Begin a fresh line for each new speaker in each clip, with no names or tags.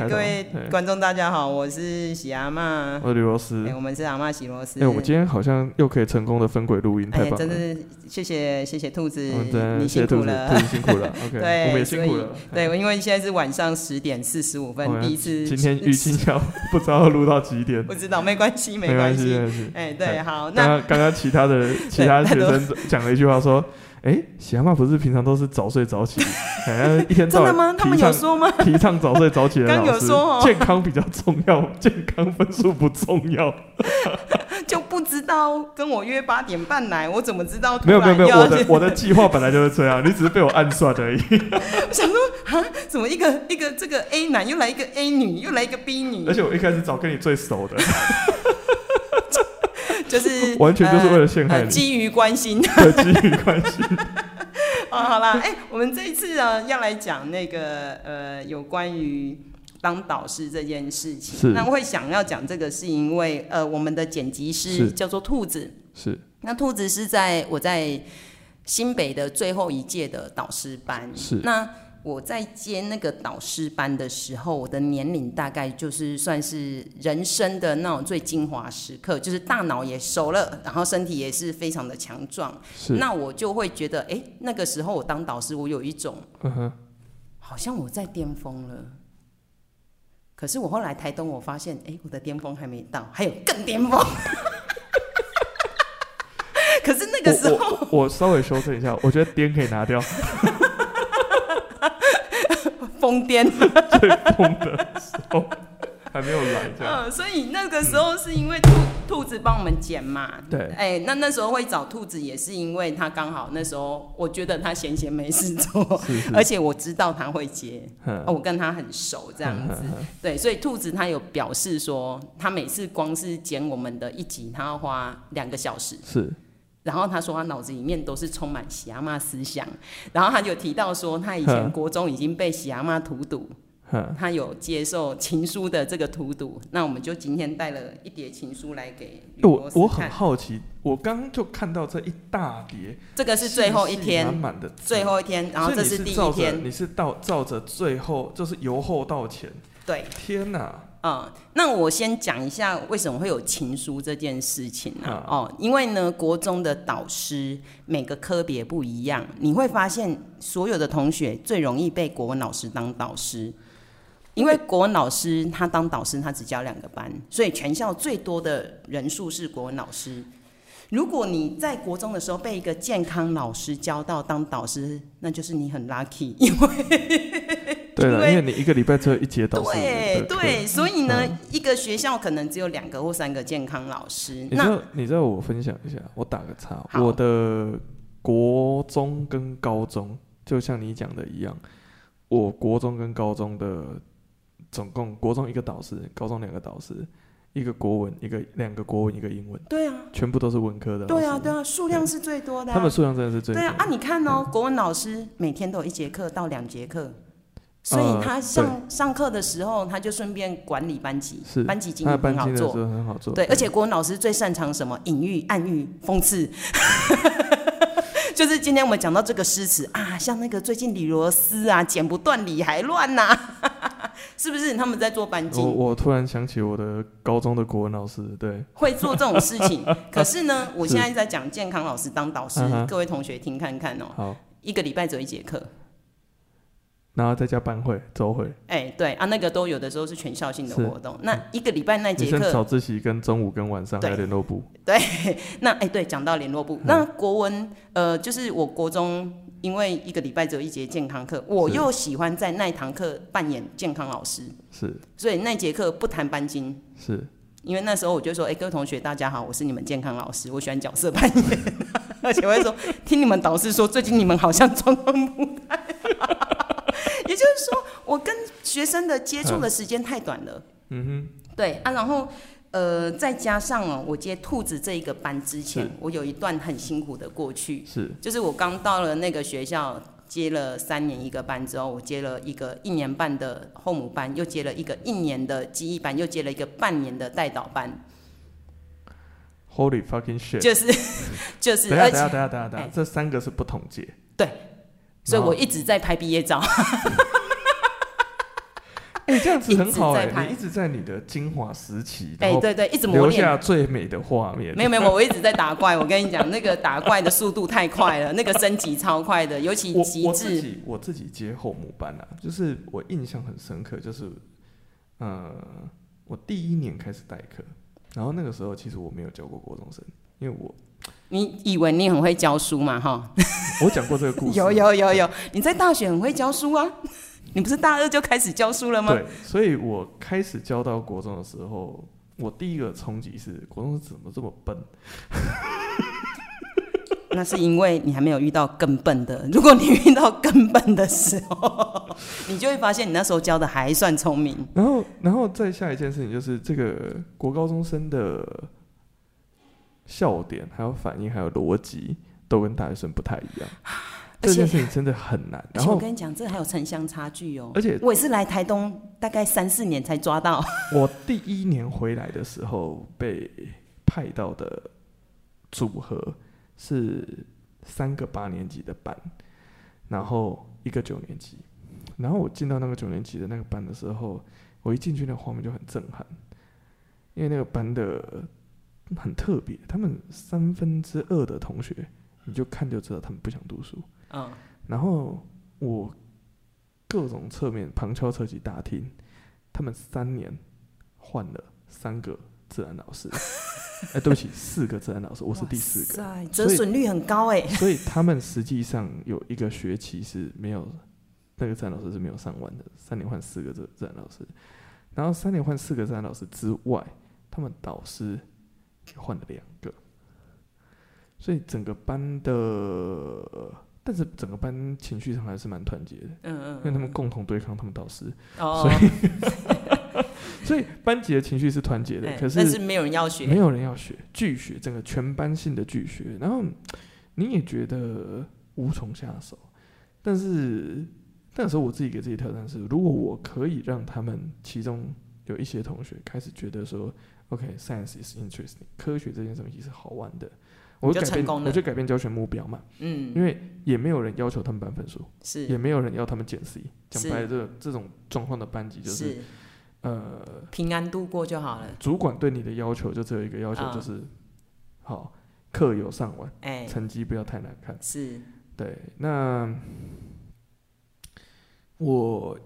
嗨，各位观众大家好，我是喜阿妈，
我是刘罗斯，
哎，我们是阿妈喜罗斯。
哎，我们今天好像又可以成功的分轨录音，太棒了！
真的是谢谢谢谢兔子，
你
辛苦了，
兔子辛苦了。OK，
对，
我们也辛苦了。
对，因为现在是晚上十点四十五分，第一次。
今天预计要不知道录到几点，
不知道，没关系，没关系。哎，对，好。
那刚刚其他的 其他学生讲了一句话说。哎，喜阿妈不是平常都是早睡早起，哎，一天到晚
真的吗？他们有说吗？
提倡早睡早起的老师，
刚有说哦，
健康比较重要，健康分数不重要。
就不知道跟我约八点半来，我怎么知道？
没有没有没有，我的我的计划本来就是这样，你只是被我暗算而已。
我想说啊，怎么一个一个这个 A 男又来一个 A 女，又来一个 B 女？
而且我一开始找跟你最熟的。
就是
完全就是为了陷害你，呃呃、
基于关心，
对，基于关心。
哦，好啦，哎、欸，我们这一次啊，要来讲那个呃，有关于当导师这件事情。是。那我会想要讲这个，是因为呃，我们的剪辑师叫做兔子。
是。
那兔子是在我在新北的最后一届的导师班。
是。
那。我在接那个导师班的时候，我的年龄大概就是算是人生的那种最精华时刻，就是大脑也熟了，然后身体也是非常的强壮。
是。
那我就会觉得，哎、欸，那个时候我当导师，我有一种，
嗯哼，
好像我在巅峰了。可是我后来台东，我发现，哎、欸，我的巅峰还没到，还有更巅峰。可是那个时候，
我，我，我稍微修正一下，我觉得巅可以拿掉。
疯癫，
最疯的时候还没有来，这样。
嗯，所以那个时候是因为兔兔子帮我们剪嘛。
对。
哎、欸，那那时候会找兔子，也是因为他刚好那时候，我觉得他闲闲没事做，是是，而且我知道他会接，我跟他很熟，这样子。对，所以兔子他有表示说，他每次光是剪我们的一集，他要花两个小时。
是。
然后他说他脑子里面都是充满喜阿妈思想，然后他就提到说他以前国中已经被喜阿妈荼毒，他有接受情书的这个荼毒。那我们就今天带了一叠情书来给
我。我很好奇，我刚刚就看到这一大叠，
这个是最后一天
满满的
最后一天，然后这是第一天。
你是照照着最后就是由后到前，
对，
天哪！
啊、嗯，那我先讲一下为什么会有情书这件事情呢、啊？哦，因为呢，国中的导师每个科别不一样，你会发现所有的同学最容易被国文老师当导师，因为国文老师他当导师他只教两个班，所以全校最多的人数是国文老师。如果你在国中的时候被一个健康老师教到当导师，那就是你很 lucky，因为
对了，因为你一个礼拜只有一节导师，
对对，所以呢、嗯，一个学校可能只有两个或三个健康老师。
你知道，你知道我分享一下，我打个岔，我的国中跟高中就像你讲的一样，我国中跟高中的总共国中一个导师，高中两个导师。一个国文，一个两个国文，一个英文。
对啊，
全部都是文科的。
对啊，对啊，数量是最多的、啊。
他们数量真的是最多。
对啊，啊，你看哦，国文老师每天都有一节课到两节课，所以他上、呃、上课的时候，他就顺便管理班级，是班级经营很好做，
很好做。
对，而且国文老师最擅长什么？隐喻、暗喻、讽刺。就是今天我们讲到这个诗词啊，像那个最近李罗斯啊，剪不断理还乱呐、啊，是不是？他们在做班级。
我我突然想起我的高中的国文老师，对，
会做这种事情。可是呢，我现在在讲健康老师当导师，各位同学听看看哦、喔。
好，
一个礼拜只有一节课。
然后再加班会、周会，
哎、欸，对啊，那个都有的时候是全校性的活动。那一个礼拜那节课，
早自习跟中午跟晚上还有联络部。
对，那哎、欸，对，讲到联络部、嗯，那国文，呃，就是我国中，因为一个礼拜只有一节健康课，我又喜欢在那一堂课扮演健康老师，
是，
所以那节课不谈班金，
是，因
为那时候我就说，哎、欸，各位同学大家好，我是你们健康老师，我喜欢角色扮演，而且我会说，听你们导师说，最近你们好像状况不太好。也就是说，我跟学生的接触的时间太短了。
嗯哼，
对啊，然后呃，再加上哦，我接兔子这一个班之前，我有一段很辛苦的过去。
是，
就是我刚到了那个学校，接了三年一个班之后，我接了一个一年半的后母班，又接了一个一年的记忆班，又接了一个半年的带导班。
Holy fucking shit！
就是 就是，
等下等下等下等下等下，这三个是不同届。
对。所以我一直在拍毕业照。哎、
这样子很好哎、欸，你一直在你的精华时期，
哎、欸，对对，一直
留下最美的画面。
没有没有，我一直在打怪。我跟你讲，那个打怪的速度太快了，那个升级超快的，尤其极致。
我自己我自己接后母班啊，就是我印象很深刻，就是呃，我第一年开始代课，然后那个时候其实我没有教过国中生，因为我。
你以为你很会教书嘛？哈，
我讲过这个故事。
有有有有，你在大学很会教书啊？你不是大二就开始教书了吗？
对，所以我开始教到国中的时候，我第一个冲击是国中怎么这么笨？
那是因为你还没有遇到更笨的。如果你遇到更笨的时候，你就会发现你那时候教的还算聪明。
然后，然后再下一件事情就是这个国高中生的。笑点，还有反应，还有逻辑，都跟大学生不太一样。这件事情真的很难。然后
我跟你讲，这还有城乡差距哦。
而且
我也是来台东大概三四年才抓到。
我第一年回来的时候，被派到的组合是三个八年级的班，然后一个九年级。然后我进到那个九年级的那个班的时候，我一进去那个画面就很震撼，因为那个班的。很特别，他们三分之二的同学，你就看就知道他们不想读书。
嗯，然
后我各种侧面旁敲侧击打听，他们三年换了三个自然老师。哎、欸，对不起，四个自然老师，我是第四个。
折损率很高哎。
所以他们实际上有一个学期是没有那个自然老师是没有上完的，三年换四个自自然老师，然后三年换四个自然老师之外，他们导师。换了两个，所以整个班的，但是整个班情绪上还是蛮团结的。嗯，嗯嗯，因为他们共同对抗他们导师，哦、所以 所以班级的情绪是团结的。欸、可是但
是没有人要学，
没有人要学，拒学，整个全班性的拒学。然后你也觉得无从下手，但是那时候我自己给自己挑战是：如果我可以让他们其中有一些同学开始觉得说。OK，science、okay, is interesting。科学这件事情是好玩的，我就改变，我就改变教学目标嘛。嗯，因为也没有人要求他们班分数，是，也没有人要他们减 C。讲白了，这这种状况的班级就是，是呃，
平安度过就好了。
主管对你的要求就只有一个要求，就是、哦、好课有上完，哎、欸，成绩不要太难看。是，对。那我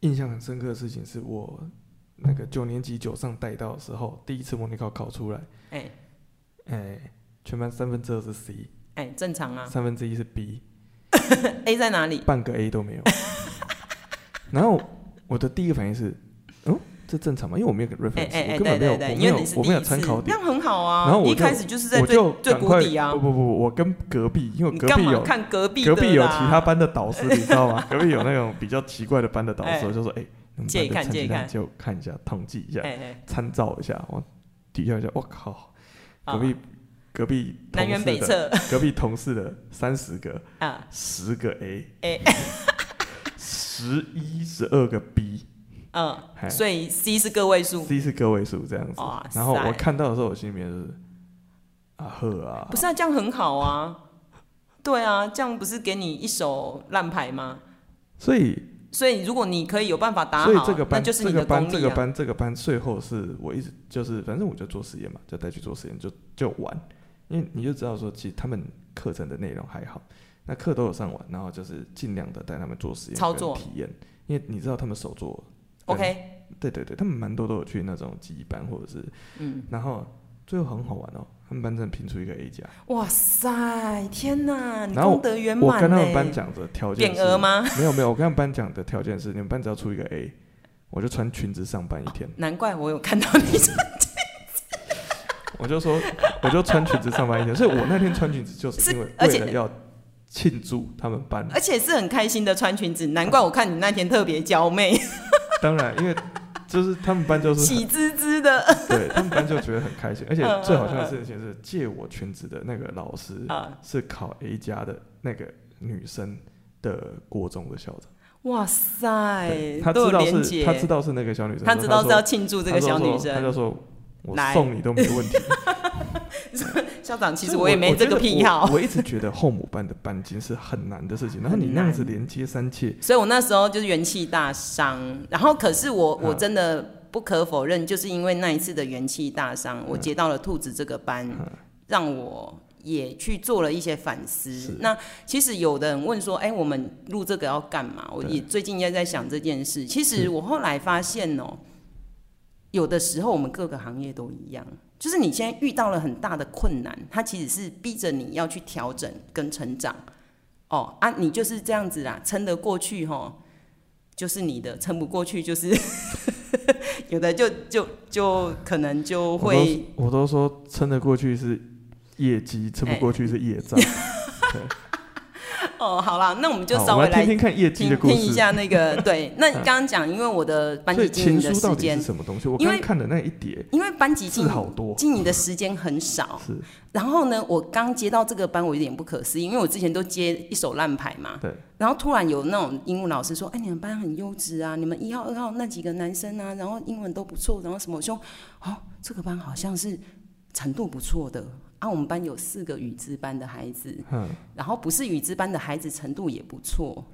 印象很深刻的事情是我。那个九年级九上带到的时候，第一次模拟考考出来，哎、欸，哎、欸，全班三分之二是 C，
哎、欸，正常啊，
三分之一是
B，A 在哪里？
半个 A 都没有。然后我的第一个反应是，哦，这正常吗？因为我没有 reference，我根本没有，我没有，我没有参考点，
那很好啊。
然后我
一开始就是在最最谷底啊。
不不不，我跟隔壁，因为隔壁有
看隔壁，
隔壁有其他班的导师，你知道吗？隔壁有那种比较奇怪的班的导师，就说，哎。借看借看，就看一下，统计一下，参照一下，我比较一下。我靠，隔壁隔壁
南辕北辙，
隔壁同事的三十个啊，十个 A，十一十二个 B，
嗯，所以 C 是个位数
，C 是个位数这样子。然后我看到的时候，我心里面是啊呵啊，
不是啊，这样很好啊，对啊，这样不是给你一手烂牌吗？
所以。
所以，如果你可以有办法打好，
所以这个班，
那就是你的
功力啊。这个班，这个班，这个班，最后是我一直就是，反正我就做实验嘛，就带去做实验，就就玩。因为你就知道说，其实他们课程的内容还好，那课都有上完，然后就是尽量的带他们做实验、操作体验。因为你知道他们手做
，OK，
对对对，他们蛮多都有去那种技艺班或者是，嗯，然后最后很好玩哦。他们班真的评出一个 A 加，
哇塞，天哪！你功德圆满。
我跟他们班讲的条件是，
匾额吗？
没有没有，我跟他们班讲的条件是，你们班只要出一个 A，我就穿裙子上班一天。
难怪我有看到你穿裙子。
我就说，我就穿裙子上班一天，所以我那天穿裙子就是因为为了要庆祝他们班，
而且是很开心的穿裙子。难怪我看你那天特别娇媚。
当然，因为。就是他们班就是
喜滋
对 他们班就觉得很开心，而且最好笑的事情是借我裙子的那个老师是考 A 加的那个女生的国中的校长。
哇塞，
他知道是，他知道是那个小女生，
他知道是要庆祝这个小女生，
他就说：“我送你都没问题。”
校长，其实我也没这个癖好。
我，我，一直觉得后母班的班金是很难的事情，然后你那样子连接三切，
所以我那时候就是元气大伤。然后可是我我真的不可否认，就是因为那一次的元气大伤，我接到了兔子这个班，让我也去做了一些反思。那其实有的人问说，哎、欸，我们录这个要干嘛？我也最近也在想这件事。其实我后来发现哦、喔。有的时候，我们各个行业都一样，就是你现在遇到了很大的困难，它其实是逼着你要去调整跟成长。哦啊，你就是这样子啦，撑得过去齁，就是你的；撑不过去，就是 有的就就就可能就会。
我都，我都说撑得过去是业绩，撑不过去是业障。欸
哦，好啦，那我们就稍微来听听一下那个 对。那你刚刚讲，因为我的班级经营的时间
是什么东西？我刚刚看的那一叠，
因为班级经营经营的时间很少。是。然后呢，我刚接到这个班，我有点不可思议，因为我之前都接一手烂牌嘛。对。然后突然有那种英文老师说：“哎，你们班很优质啊，你们一号、二号那几个男生啊，然后英文都不错，然后什么？”我说：“哦，这个班好像是程度不错的。”啊，我们班有四个语资班的孩子，然后不是语资班的孩子程度也不错。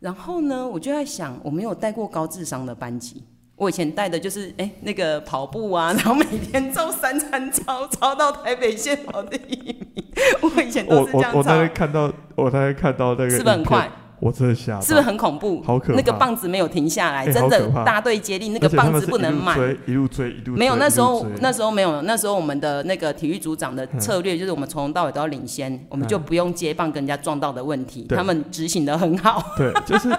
然后呢，我就在想，我没有带过高智商的班级，我以前带的就是哎、欸、那个跑步啊，然后每天照三餐操，操到台北县跑第一名。我以前都是这样操。
我我我大概看到，我大概看到那个是不是很快？我真的吓，
是不是很恐怖？
好可怕！
那个棒子没有停下来，欸、真的大队接力，那个棒子不能慢。
一路追，一路追，
没有，那时候那时候没有，那时候我们的那个体育组长的策略就是我们从头到尾都要领先，嗯、我们就不用接棒跟人家撞到的问题，嗯、他们执行的很好。
对，就是。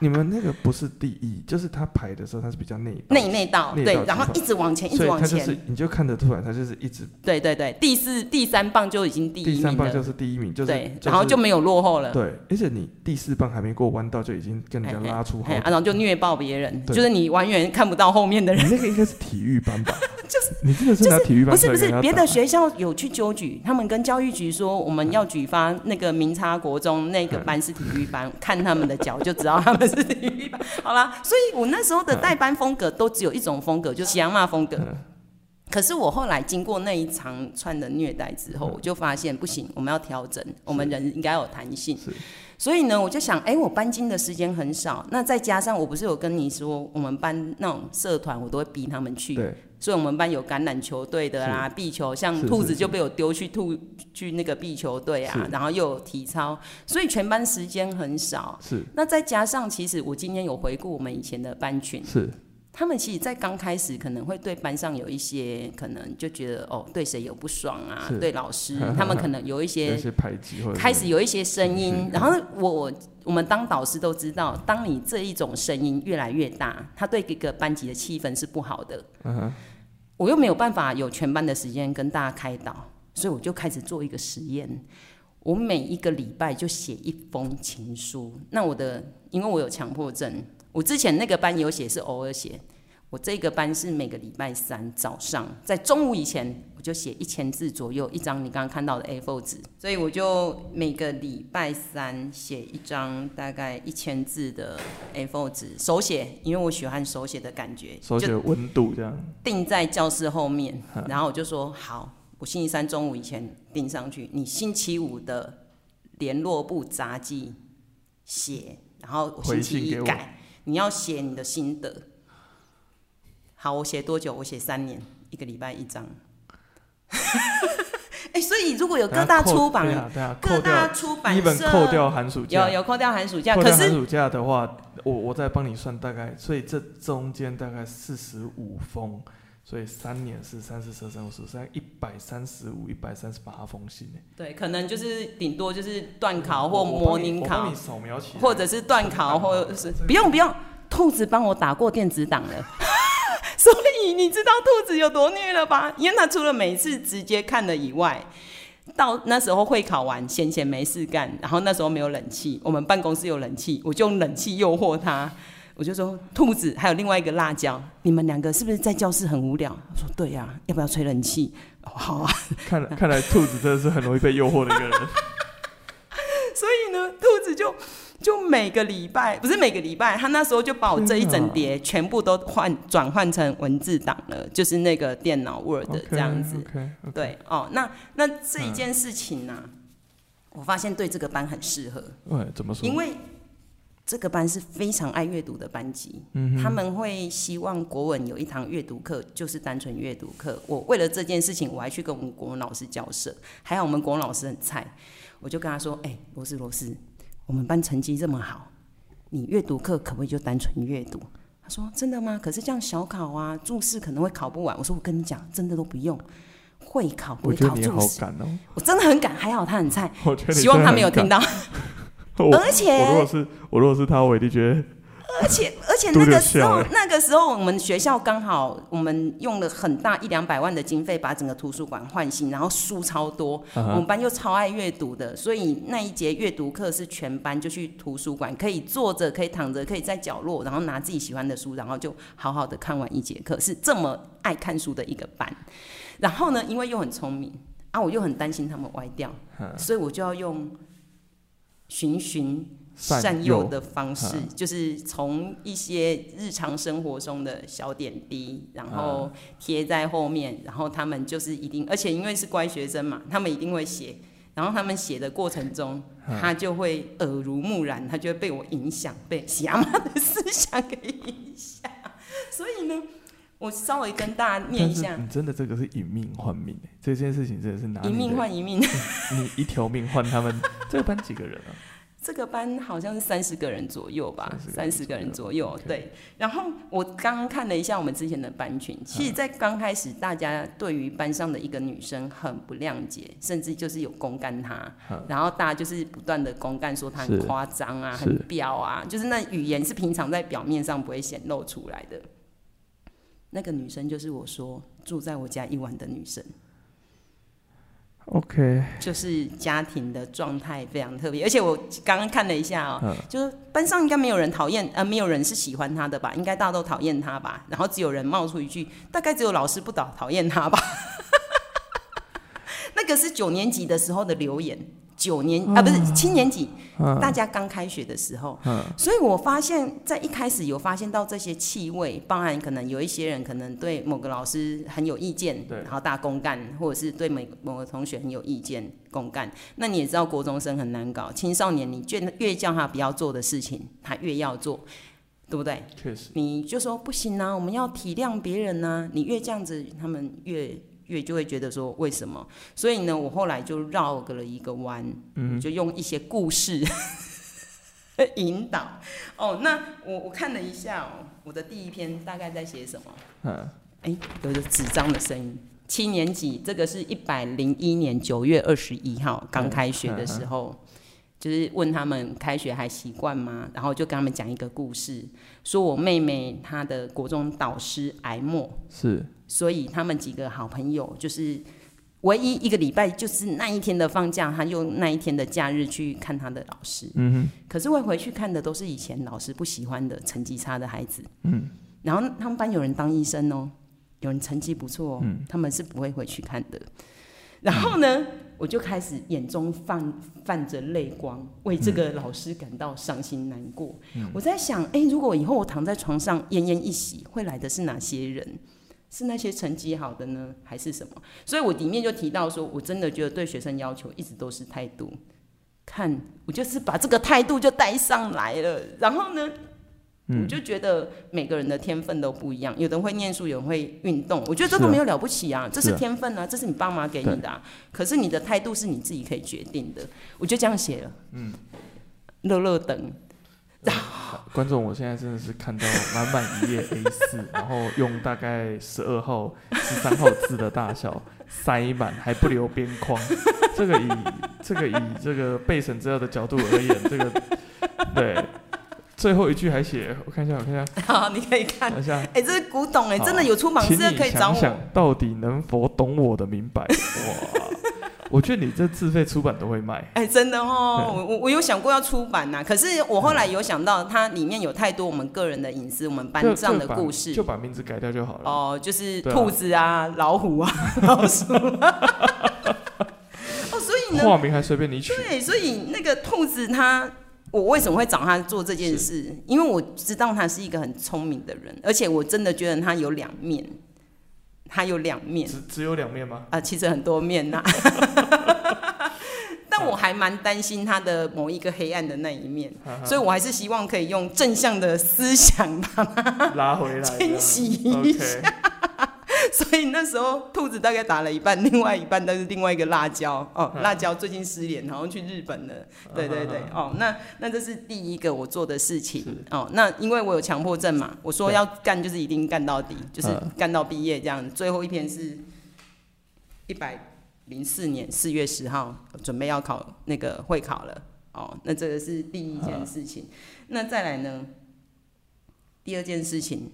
你们那个不是第一，就是他排的时候，他是比较内
内内道，对，然后一直往前，一直往前，
就是你就看得出来，他就是一直。
对对对，第四、第三棒就已经第一名。
第三棒就是第一名，就是对，
然后就没有落后了。
对，而且你第四棒还没过弯道，就已经跟人家拉出好，
然后就虐爆别人，就是你完全看不到后面的人。
你那个应该是体育班吧？就是你真的是拿体育班？
不是不是，别的学校有去纠举，他们跟教育局说我们要举发那个明差国中那个班是体育班，看他们的脚就知道他们是体育班。好啦，所以我那时候的代班风格都只有一种风格，就是西骂风格。可是我后来经过那一长串的虐待之后，我就发现不行，我们要调整，我们人应该有弹性。所以呢，我就想，哎、欸，我搬金的时间很少，那再加上我不是有跟你说，我们班那种社团，我都会逼他们去。对。所以我们班有橄榄球队的啦，壁球，像兔子就被我丢去兔去那个壁球队啊，然后又有体操，所以全班时间很少。是。那再加上，其实我今天有回顾我们以前的班群。是。他们其实，在刚开始可能会对班上有一些可能就觉得哦，对谁有不爽啊，对老师，他们可能有一些
排挤，
开始有一些声音。然后我我们当导师都知道，当你这一种声音越来越大，他对一个班级的气氛是不好的。我又没有办法有全班的时间跟大家开导，所以我就开始做一个实验。我每一个礼拜就写一封情书。那我的，因为我有强迫症。我之前那个班有写是偶尔写，我这个班是每个礼拜三早上，在中午以前我就写一千字左右一张你刚刚看到的 A4 纸，所以我就每个礼拜三写一张大概一千字的 A4 纸，手写，因为我喜欢手写的感觉，
手写温度这样，
定在教室后面，然后我就说好，我星期三中午以前钉上去，你星期五的联络部杂记写，然后我星期一改。你要写你的心得，好，我写多久？我写三年，一个礼拜一张。哎、欸，所以如果有各大出版，对啊，各大出版社
扣掉寒暑假，
有有扣掉寒暑假，可是
寒暑假的话，我我再帮你算大概，所以这中间大概四十五封，所以三年是三四十三五十三一百三十五一百三十八封信呢。
对，可能就是顶多就是断考或模拟考，
扫描起
或者是断考，或者是不 用不用，兔子帮我打过电子档了。所以你知道兔子有多虐了吧？因为他除了每次直接看了以外，到那时候会考完闲闲没事干，然后那时候没有冷气，我们办公室有冷气，我就用冷气诱惑他。我就说兔子还有另外一个辣椒，你们两个是不是在教室很无聊？我说对呀、啊，要不要吹冷气？哦，好啊。
看看来兔子真的是很容易被诱惑的一个人。
所以呢，兔子就就每个礼拜不是每个礼拜，他那时候就把我这一整叠全部都换转换成文字档了，就是那个电脑 Word 这样子。
Okay, okay, okay.
对哦，那那这一件事情呢、啊，我发现对这个班很适合。
对，怎么说？
因为这个班是非常爱阅读的班级，
嗯，
他们会希望国文有一堂阅读课，就是单纯阅读课。我为了这件事情，我还去跟我们国文老师交涉。还好我们国文老师很菜，我就跟他说：“哎、欸，罗斯罗斯，我们班成绩这么好，你阅读课可不可以就单纯阅读？”他说：“真的吗？可是这样小考啊，注释可能会考不完。”我说：“我跟你讲，真的都不用，会考不会考注释。我真的很敢，还好他很菜，希望他没有听到。” 而且
我，如果是我如果是他，我一定觉得。
而且 而且那个时候那个时候我们学校刚好我们用了很大一两百万的经费把整个图书馆换新，然后书超多，我们班又超爱阅读的，所以那一节阅读课是全班就去图书馆，可以坐着，可以躺着，可以在角落，然后拿自己喜欢的书，然后就好好的看完一节课，是这么爱看书的一个班。然后呢，因为又很聪明啊，我又很担心他们歪掉，所以我就要用。循循善诱的方式，就是从一些日常生活中的小点滴，然后贴在后面，然后他们就是一定，而且因为是乖学生嘛，他们一定会写，然后他们写的过程中，他就会耳濡目染，他就会被我影响，被喜阿妈的思想给影响，所以呢，我稍微跟大家念一下，
你真的这个是以命换命，这件事情真的是拿
一命换一命，
你一条命换他们 这个班几个人啊？
这个班好像是三十个人左右吧，三十个人左右。对，然后我刚刚看了一下我们之前的班群，其实，在刚开始，大家对于班上的一个女生很不谅解，甚至就是有公干她，然后大家就是不断的公干，说她很夸张啊，很彪啊，就是那语言是平常在表面上不会显露出来的。那个女生就是我说住在我家一晚的女生。
OK，
就是家庭的状态非常特别，而且我刚刚看了一下哦、喔，就是班上应该没有人讨厌，呃，没有人是喜欢他的吧？应该大家都讨厌他吧？然后只有人冒出一句，大概只有老师不讨讨厌他吧？那个是九年级的时候的留言。九年啊，不是七年级，啊、大家刚开学的时候，啊、所以我发现，在一开始有发现到这些气味，包含可能有一些人可能对某个老师很有意见，然后大公干，或者是对某某个同学很有意见，公干。那你也知道，国中生很难搞，青少年你越越叫他不要做的事情，他越要做，对不对？
确实，
你就说不行啊，我们要体谅别人啊，你越这样子，他们越。越就会觉得说为什么？所以呢，我后来就绕个了一个弯，嗯，就用一些故事 引导。哦，那我我看了一下哦，我的第一篇大概在写什么？嗯，哎，有个纸张的声音。七年级，这个是一百零一年九月二十一号刚开学的时候，就是问他们开学还习惯吗？然后就跟他们讲一个故事，说我妹妹她的国中导师癌末
是。
所以他们几个好朋友，就是唯一一个礼拜，就是那一天的放假，他用那一天的假日去看他的老师。嗯哼。可是会回去看的都是以前老师不喜欢的成绩差的孩子。嗯。然后他们班有人当医生哦，有人成绩不错哦，嗯。他们是不会回去看的。然后呢，嗯，我就开始眼中泛泛着泪光，为这个老师感到伤心难过。嗯。我在想，哎，如果以后我躺在床上奄奄一息，会来的是哪些人？是那些成绩好的呢，还是什么？所以我里面就提到说，我真的觉得对学生要求一直都是态度。看，我就是把这个态度就带上来了。然后呢，嗯、我就觉得每个人的天分都不一样，有人会念书，有人会运动。我觉得这都没有了不起啊，是啊，这是天分啊，啊这是你爸妈给你的、啊。可是你的态度是你自己可以决定的。我就这样写了。嗯，乐乐等。
观众，我现在真的是看到满满一页 A 四 然后用大概十二号、十三号字的大小塞满，还不留边框。这个以这个以这个备审资料的角度而言，这个对最后一句还写，我看一下，我看一下。
好，你可以看
一下。
哎、欸，这是古董哎、欸，真的有出版社可以找我。
想想到底能否懂我的明白？哇！我觉得你这自费出版都会卖，
哎、欸，真的哦，我我我有想过要出版呐、啊，可是我后来有想到，它里面有太多我们个人的隐私，我们班上的故事，
就把名字改掉就好了。
哦，就是兔子啊，啊老虎啊，老鼠、啊。哦，所以呢，
化名还随便你取。
对，所以那个兔子它。我为什么会找他做这件事？因为我知道他是一个很聪明的人，而且我真的觉得他有两面，他有两面。
只只有两面吗？
啊、呃，其实很多面呐。但我还蛮担心他的某一个黑暗的那一面，所以我还是希望可以用正向的思想把它
拉回来，
清洗一下。所以那时候兔子大概打了一半，另外一半都是另外一个辣椒哦。辣椒最近失联，然后去日本了。对对对，哦，那那这是第一个我做的事情哦。那因为我有强迫症嘛，我说要干就是一定干到底，就是干到毕业这样。最后一天是一百零四年四月十号，准备要考那个会考了哦。那这个是第一件事情。那再来呢？第二件事情。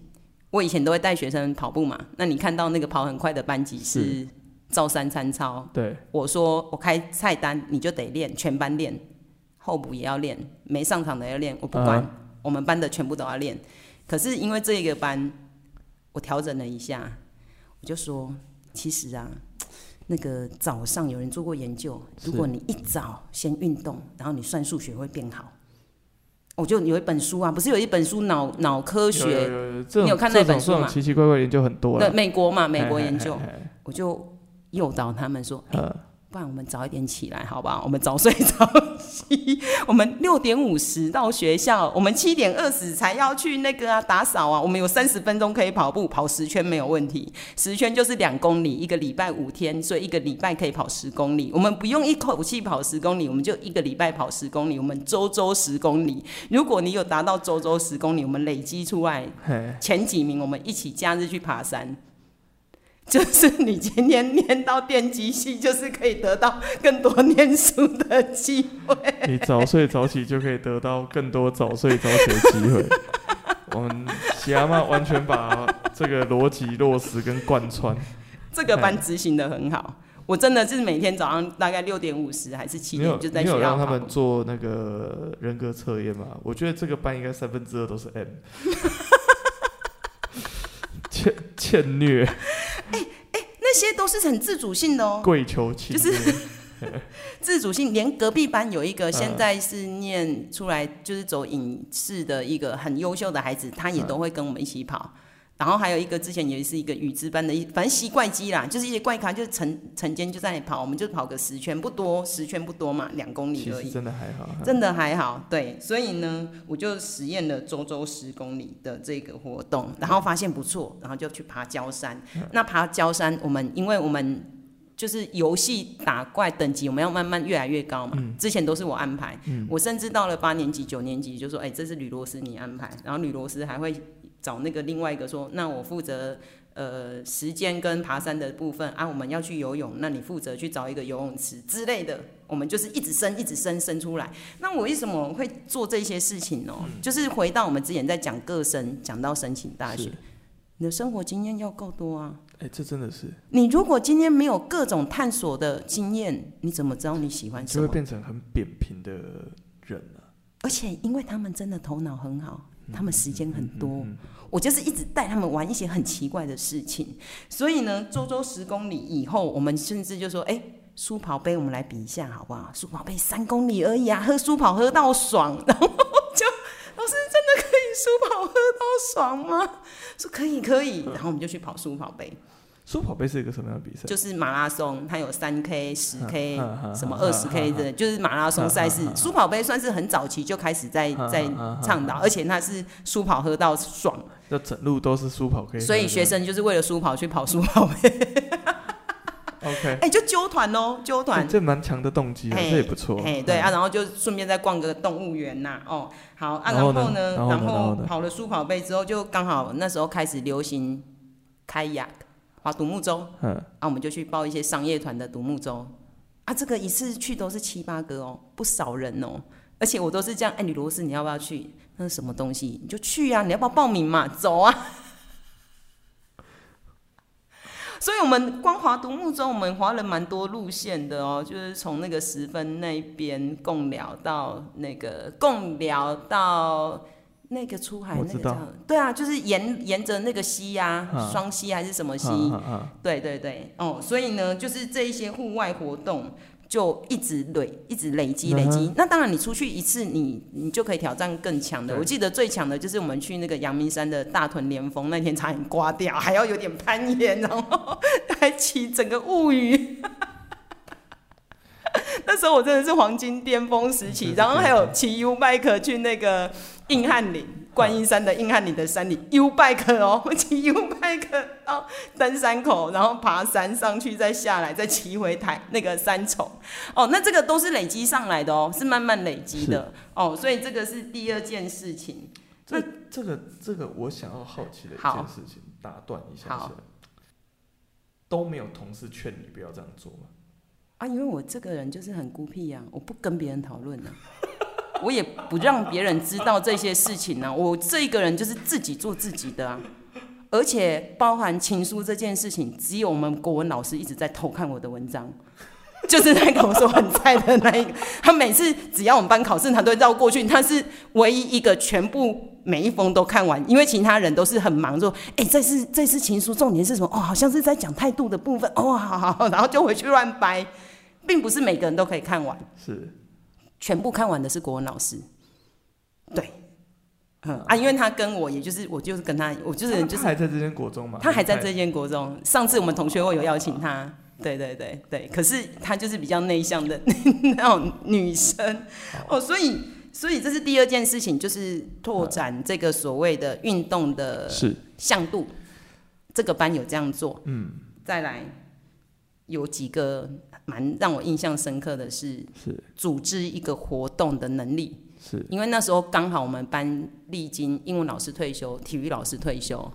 我以前都会带学生跑步嘛，那你看到那个跑很快的班级是照三餐操。对，我说我开菜单，你就得练，全班练，候补也要练，没上场的要练，我不管，uh. 我们班的全部都要练。可是因为这一个班，我调整了一下，我就说，其实啊，那个早上有人做过研究，如果你一早先运动，然后你算数学会变好。我就有一本书啊，不是有一本书脑脑科学你有看那本书吗？
奇奇怪怪研究很多。
对，美国嘛，美国研究，嘿嘿嘿嘿我就诱导他们说。欸不然我们早一点起来，好不好？我们早睡早起。我们六点五十到学校，我们七点二十才要去那个啊打扫啊。我们有三十分钟可以跑步，跑十圈没有问题。十圈就是两公里，一个礼拜五天，所以一个礼拜可以跑十公里。我们不用一口气跑十公里，我们就一个礼拜跑十公里。我们周周十公里。如果你有达到周周十公里，我们累积出来前几名，我们一起假日去爬山。就是你今天念到电机系，就是可以得到更多念书的机会。
你早睡早起就可以得到更多早睡早起的机会。我们喜阿妈完全把这个逻辑落实跟贯穿。
这个班执行的很好，我真的是每天早上大概六点五十还是七点就在学校。
你有让他们做那个人格测验吗？我觉得这个班应该三分之二都是 M。欠欠虐。
哎、欸、哎、欸，那些都是很自主性的哦，
跪求亲，
就是 自主性。连隔壁班有一个现在是念出来就是走影视的一个很优秀的孩子，他也都会跟我们一起跑。然后还有一个之前也是一个语资班的，反正习怪机啦，就是一些怪咖，就是晨晨间就在跑，我们就跑个十圈，不多，十圈不多嘛，两公里而已，
真的还好，
真的还好，对，所以呢，我就实验了周周十公里的这个活动，然后发现不错，然后就去爬焦山。那爬焦山，我们因为我们就是游戏打怪等级，我们要慢慢越来越高嘛，之前都是我安排，我甚至到了八年级、九年级就说，哎，这是吕罗斯你安排，然后吕罗斯还会。找那个另外一个说，那我负责呃时间跟爬山的部分啊，我们要去游泳，那你负责去找一个游泳池之类的，我们就是一直升，一直升，升出来。那我为什么会做这些事情呢？嗯、就是回到我们之前在讲个生，讲到申请大学，你的生活经验要够多啊。
哎、欸，这真的是。
你如果今天没有各种探索的经验，你怎么知道你喜欢什么？
就会变成很扁平的人啊。
而且因为他们真的头脑很好。他们时间很多，我就是一直带他们玩一些很奇怪的事情，所以呢，周周十公里以后，我们甚至就说，哎，书跑杯我们来比一下好不好？书跑杯三公里而已啊，喝书跑喝到爽，然后就老师真的可以书跑喝到爽吗？说可以可以，然后我们就去跑书跑杯。
舒跑杯是一个什么样的比赛？
就是马拉松，它有三 K、十 K、什么二十 K 的，就是马拉松赛事。舒跑杯算是很早期就开始在在倡导，而且它是舒跑喝到爽，
就整路都是舒跑可以。
所以学生就是为了舒跑去跑舒跑杯。
OK，
哎、欸，就揪团哦，揪团，
这蛮强的动机，这也不错。哎，
对啊，然后就顺便再逛个动物园呐。哦，好啊，然后呢，然后跑了舒跑杯之后，就刚好那时候开始流行开亚。划独木舟，嗯，啊，我们就去报一些商业团的独木舟，啊，这个一次去都是七八个哦，不少人哦，而且我都是这样，哎，女罗斯，你要不要去？那是什么东西？你就去啊，你要不要报名嘛？走啊！所以，我们光划独木舟，我们划了蛮多路线的哦，就是从那个十分那边贡寮到那个贡寮到。那个出海那个叫对啊，就是沿沿着那个溪呀、啊，双、啊、溪还是什么溪？对对对，哦，所以呢，就是这一些户外活动，就一直累，一直累积累积。那当然，你出去一次，你你就可以挑战更强的。我记得最强的就是我们去那个阳明山的大屯连峰，那天差点刮掉，还要有点攀岩，然后 还骑整个物语。那时候我真的是黄金巅峰时期，然后还有骑 U bike 去那个硬汉岭。观音山的硬汉岭的山里，U bike 哦，骑 U bike 到登山口，然后爬山上去，再下来，再骑回台那个山重。哦，那这个都是累积上来的哦，是慢慢累积的哦，所以这个是第二件事情。
这这个这个我想要好奇的一件事情，打断一下下，都没有同事劝你不要这样做吗？
啊，因为我这个人就是很孤僻呀、啊，我不跟别人讨论呢。我也不让别人知道这些事情呢、我这一个人就是自己做自己的啊，而且包含情书这件事情，只有我们国文老师一直在偷看我的文章，就是那个我说很菜的那一个。他每次只要我们班考试，他都会绕过去。他是唯一一个全部每一封都看完，因为其他人都是很忙，说：“哎、这次这次情书重点是什么？哦，好像是在讲态度的部分。哦，好好好，然后就回去乱掰，并不是每个人都可以看完。”
是。
全部看完的是国文老师，对，嗯啊，因为他跟我，也就是我就是跟他，我就是就是
还在这间国中嘛，
他还在这间国中。上次我们同学会有邀请他，对对对对，可是他就是比较内向的 那种女生。哦，所以所以这是第二件事情，就是拓展这个所谓的运动的向度，这个班有这样做，嗯，再来有几个。蛮让我印象深刻的是，是组织一个活动的能力。是，因为那时候刚好我们班历经英文老师退休，体育老师退休。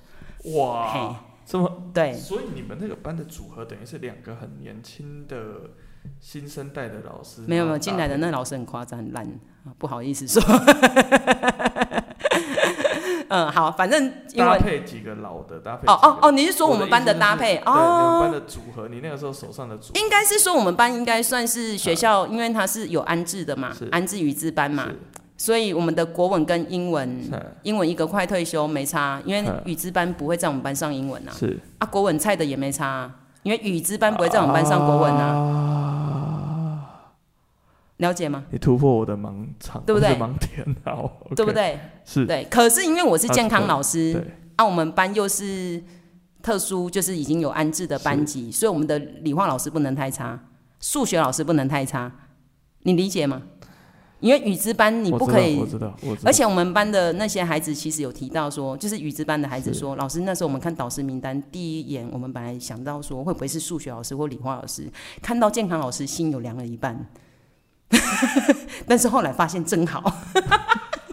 哇，这么
对，
所以你们那个班的组合等于是两个很年轻的新生代的老师。
没有没有，进来的那老师很夸张，烂，不好意思说。嗯，好，反正因为
搭配几个老的搭配
哦哦哦，你是说我们班的搭配？哦，
你们班的组合，你那个时候手上的组合，
应该是说我们班应该算是学校，因为它是有安置的嘛，安置语资班嘛，所以我们的国文跟英文，英文一个快退休没差，因为语资班不会在我们班上英文啊，是。啊，国文菜的也没差，因为语资班不会在我们班上国文啊。了解吗？
你突破我的盲场，
对不对？
盲点，好，
对不对？
是，
对。可是因为我是健康老师，对，啊，我们班又是特殊，就是已经有安置的班级，所以我们的理化老师不能太差，数学老师不能太差，你理解吗？因为语资班你不可以，
我知道，我知道。
而且我们班的那些孩子其实有提到说，就是语资班的孩子说，老师那时候我们看导师名单，第一眼我们本来想到说会不会是数学老师或理化老师，看到健康老师心有凉了一半。但是后来发现真好，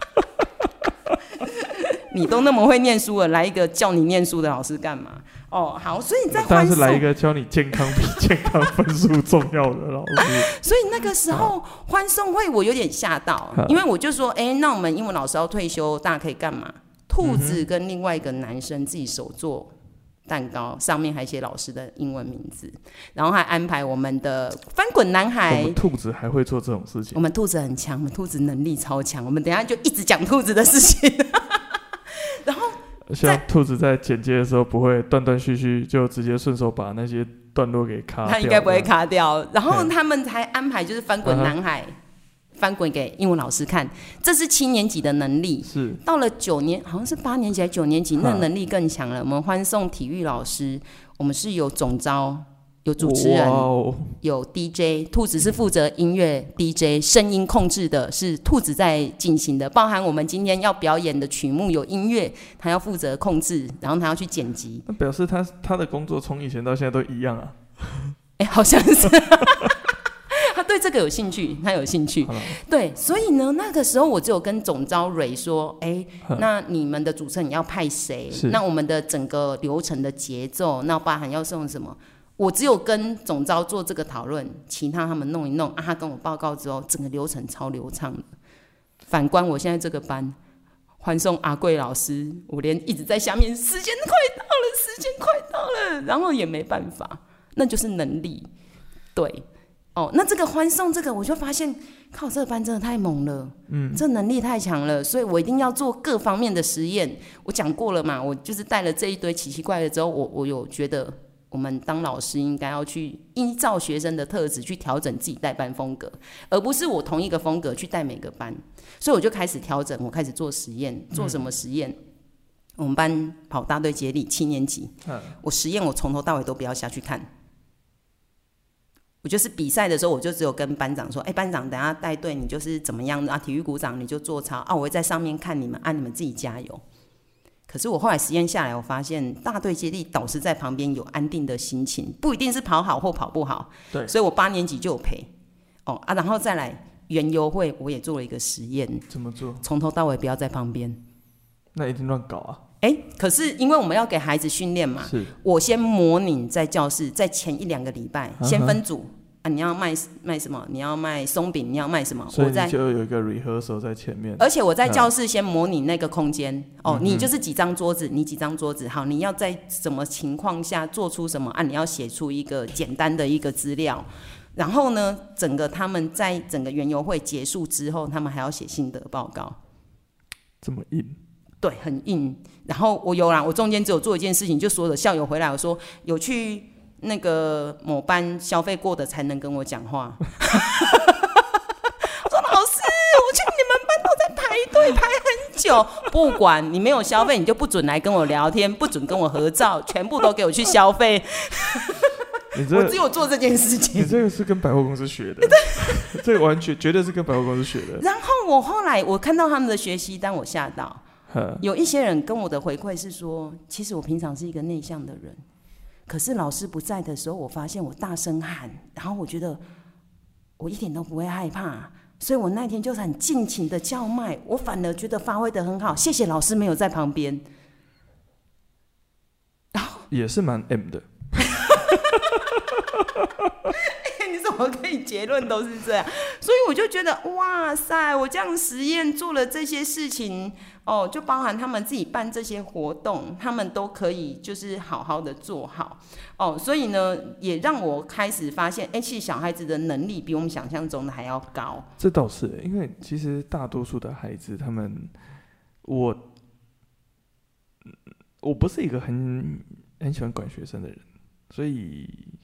你都那么会念书了，来一个教你念书的老师干嘛？哦，好，所以你在
但是来一个教你健康比 健康分数重要的老师。
所以那个时候欢送会我有点吓到，因为我就说，哎、欸，那我们英文老师要退休，大家可以干嘛？兔子跟另外一个男生自己手做。蛋糕上面还写老师的英文名字，然后还安排我们的翻滚男孩。
我们兔子还会做这种事情？
我们兔子很强，我们兔子能力超强。我们等一下就一直讲兔子的事情。然后，
像兔子在剪接的时候不会断断续续，就直接顺手把那些段落给卡掉。
他应该不会卡掉。然后他们还安排就是翻滚男孩。翻滚给英文老师看，这是七年级的能力。是到了九年，好像是八年级还是九年级，那能力更强了。我们欢送体育老师，我们是有总招，有主持人，有 DJ。兔子是负责音乐 DJ，声音控制的是兔子在进行的，包含我们今天要表演的曲目有音乐，他要负责控制，然后他要去剪辑。
那表示他他的工作从以前到现在都一样啊？
哎、欸，好像是。他对这个有兴趣，他有兴趣，对，所以呢，那个时候我就有跟总招蕊说，哎、欸，那你们的主持人要派谁？那我们的整个流程的节奏，那包含要送什么？我只有跟总招做这个讨论，其他他们弄一弄啊。他跟我报告之后，整个流程超流畅的。反观我现在这个班，欢送阿贵老师，我连一直在下面，时间快到了，时间快到了，然后也没办法，那就是能力，对。哦，那这个欢送这个，我就发现靠，这个班真的太猛了，嗯，这能力太强了，所以我一定要做各方面的实验。我讲过了嘛，我就是带了这一堆奇奇怪的之后，我我有觉得我们当老师应该要去依照学生的特质去调整自己带班风格，而不是我同一个风格去带每个班。所以我就开始调整，我开始做实验，做什么实验？嗯、我们班跑大队接力，七年级，嗯、我实验我从头到尾都不要下去看。我就是比赛的时候，我就只有跟班长说：“哎、欸，班长，等下带队，你就是怎么样啊？体育股长你就做操啊，我会在上面看你们，按、啊、你们自己加油。”可是我后来实验下来，我发现大队接力导师在旁边有安定的心情，不一定是跑好或跑不好。
对，
所以我八年级就有陪。哦啊，然后再来园游会，我也做了一个实验。
怎么做？
从头到尾不要在旁边。
那一定乱搞啊！
哎、欸，可是因为我们要给孩子训练嘛，
是
我先模拟在教室，在前一两个礼拜先分组。啊啊！你要卖卖什么？你要卖松饼？你要卖什
么？我在就有一个 rehearsal 在前面。
而且我在教室先模拟那个空间、嗯、哦，你就是几张桌子，
嗯、
你几张桌子。好，你要在什么情况下做出什么？啊，你要写出一个简单的一个资料。然后呢，整个他们在整个园游会结束之后，他们还要写心得报告。
这么硬？
对，很硬。然后我有啦，我中间只有做一件事情，就所有的校友回来，我说有去。那个某班消费过的才能跟我讲话。我说老师，我去你们班都在排队排很久，不管你没有消费，你就不准来跟我聊天，不准跟我合照，全部都给我去消费。
你这、
我只有做这件事情。
你这个是跟百货公司学的，这个完全绝对是跟百货公司学的。
然后我后来我看到他们的学习单，我吓到。有一些人跟我的回馈是说，其实我平常是一个内向的人。可是老师不在的时候，我发现我大声喊，然后我觉得我一点都不会害怕，所以我那天就是很尽情的叫卖，我反而觉得发挥的很好。谢谢老师没有在旁边，
也是蛮 M 的。
你怎么可以结论都是这样？所以我就觉得哇塞，我这样实验做了这些事情。哦，就包含他们自己办这些活动，他们都可以就是好好的做好。哦，所以呢，也让我开始发现，哎，其实小孩子的能力比我们想象中的还要高。
这倒是，因为其实大多数的孩子，他们，我，我不是一个很很喜欢管学生的人，所以，嗯，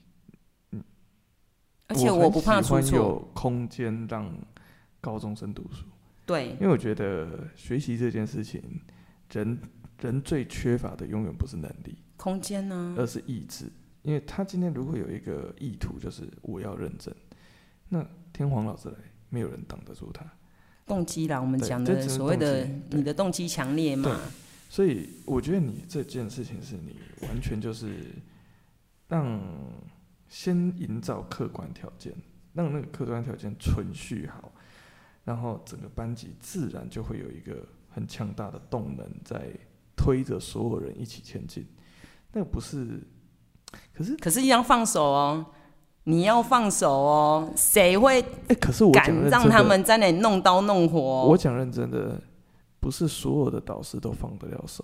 而且我不怕出错，
有空间让高中生读书。
对，
因为我觉得学习这件事情，人人最缺乏的永远不是能力、
空间呢，
而是意志。因为他今天如果有一个意图，就是我要认真，那天皇老师来，没有人挡得住他。
动机啦，我们讲的所谓的你的动机强烈嘛。
所以我觉得你这件事情是你完全就是让先营造客观条件，让那个客观条件存续好。然后整个班级自然就会有一个很强大的动能在推着所有人一起前进。那个不是，可是
可是，一样放手哦，你要放手哦，谁会？
哎，可是我敢
让他们在那里弄刀弄火。
我讲认真的，不是所有的导师都放得了手。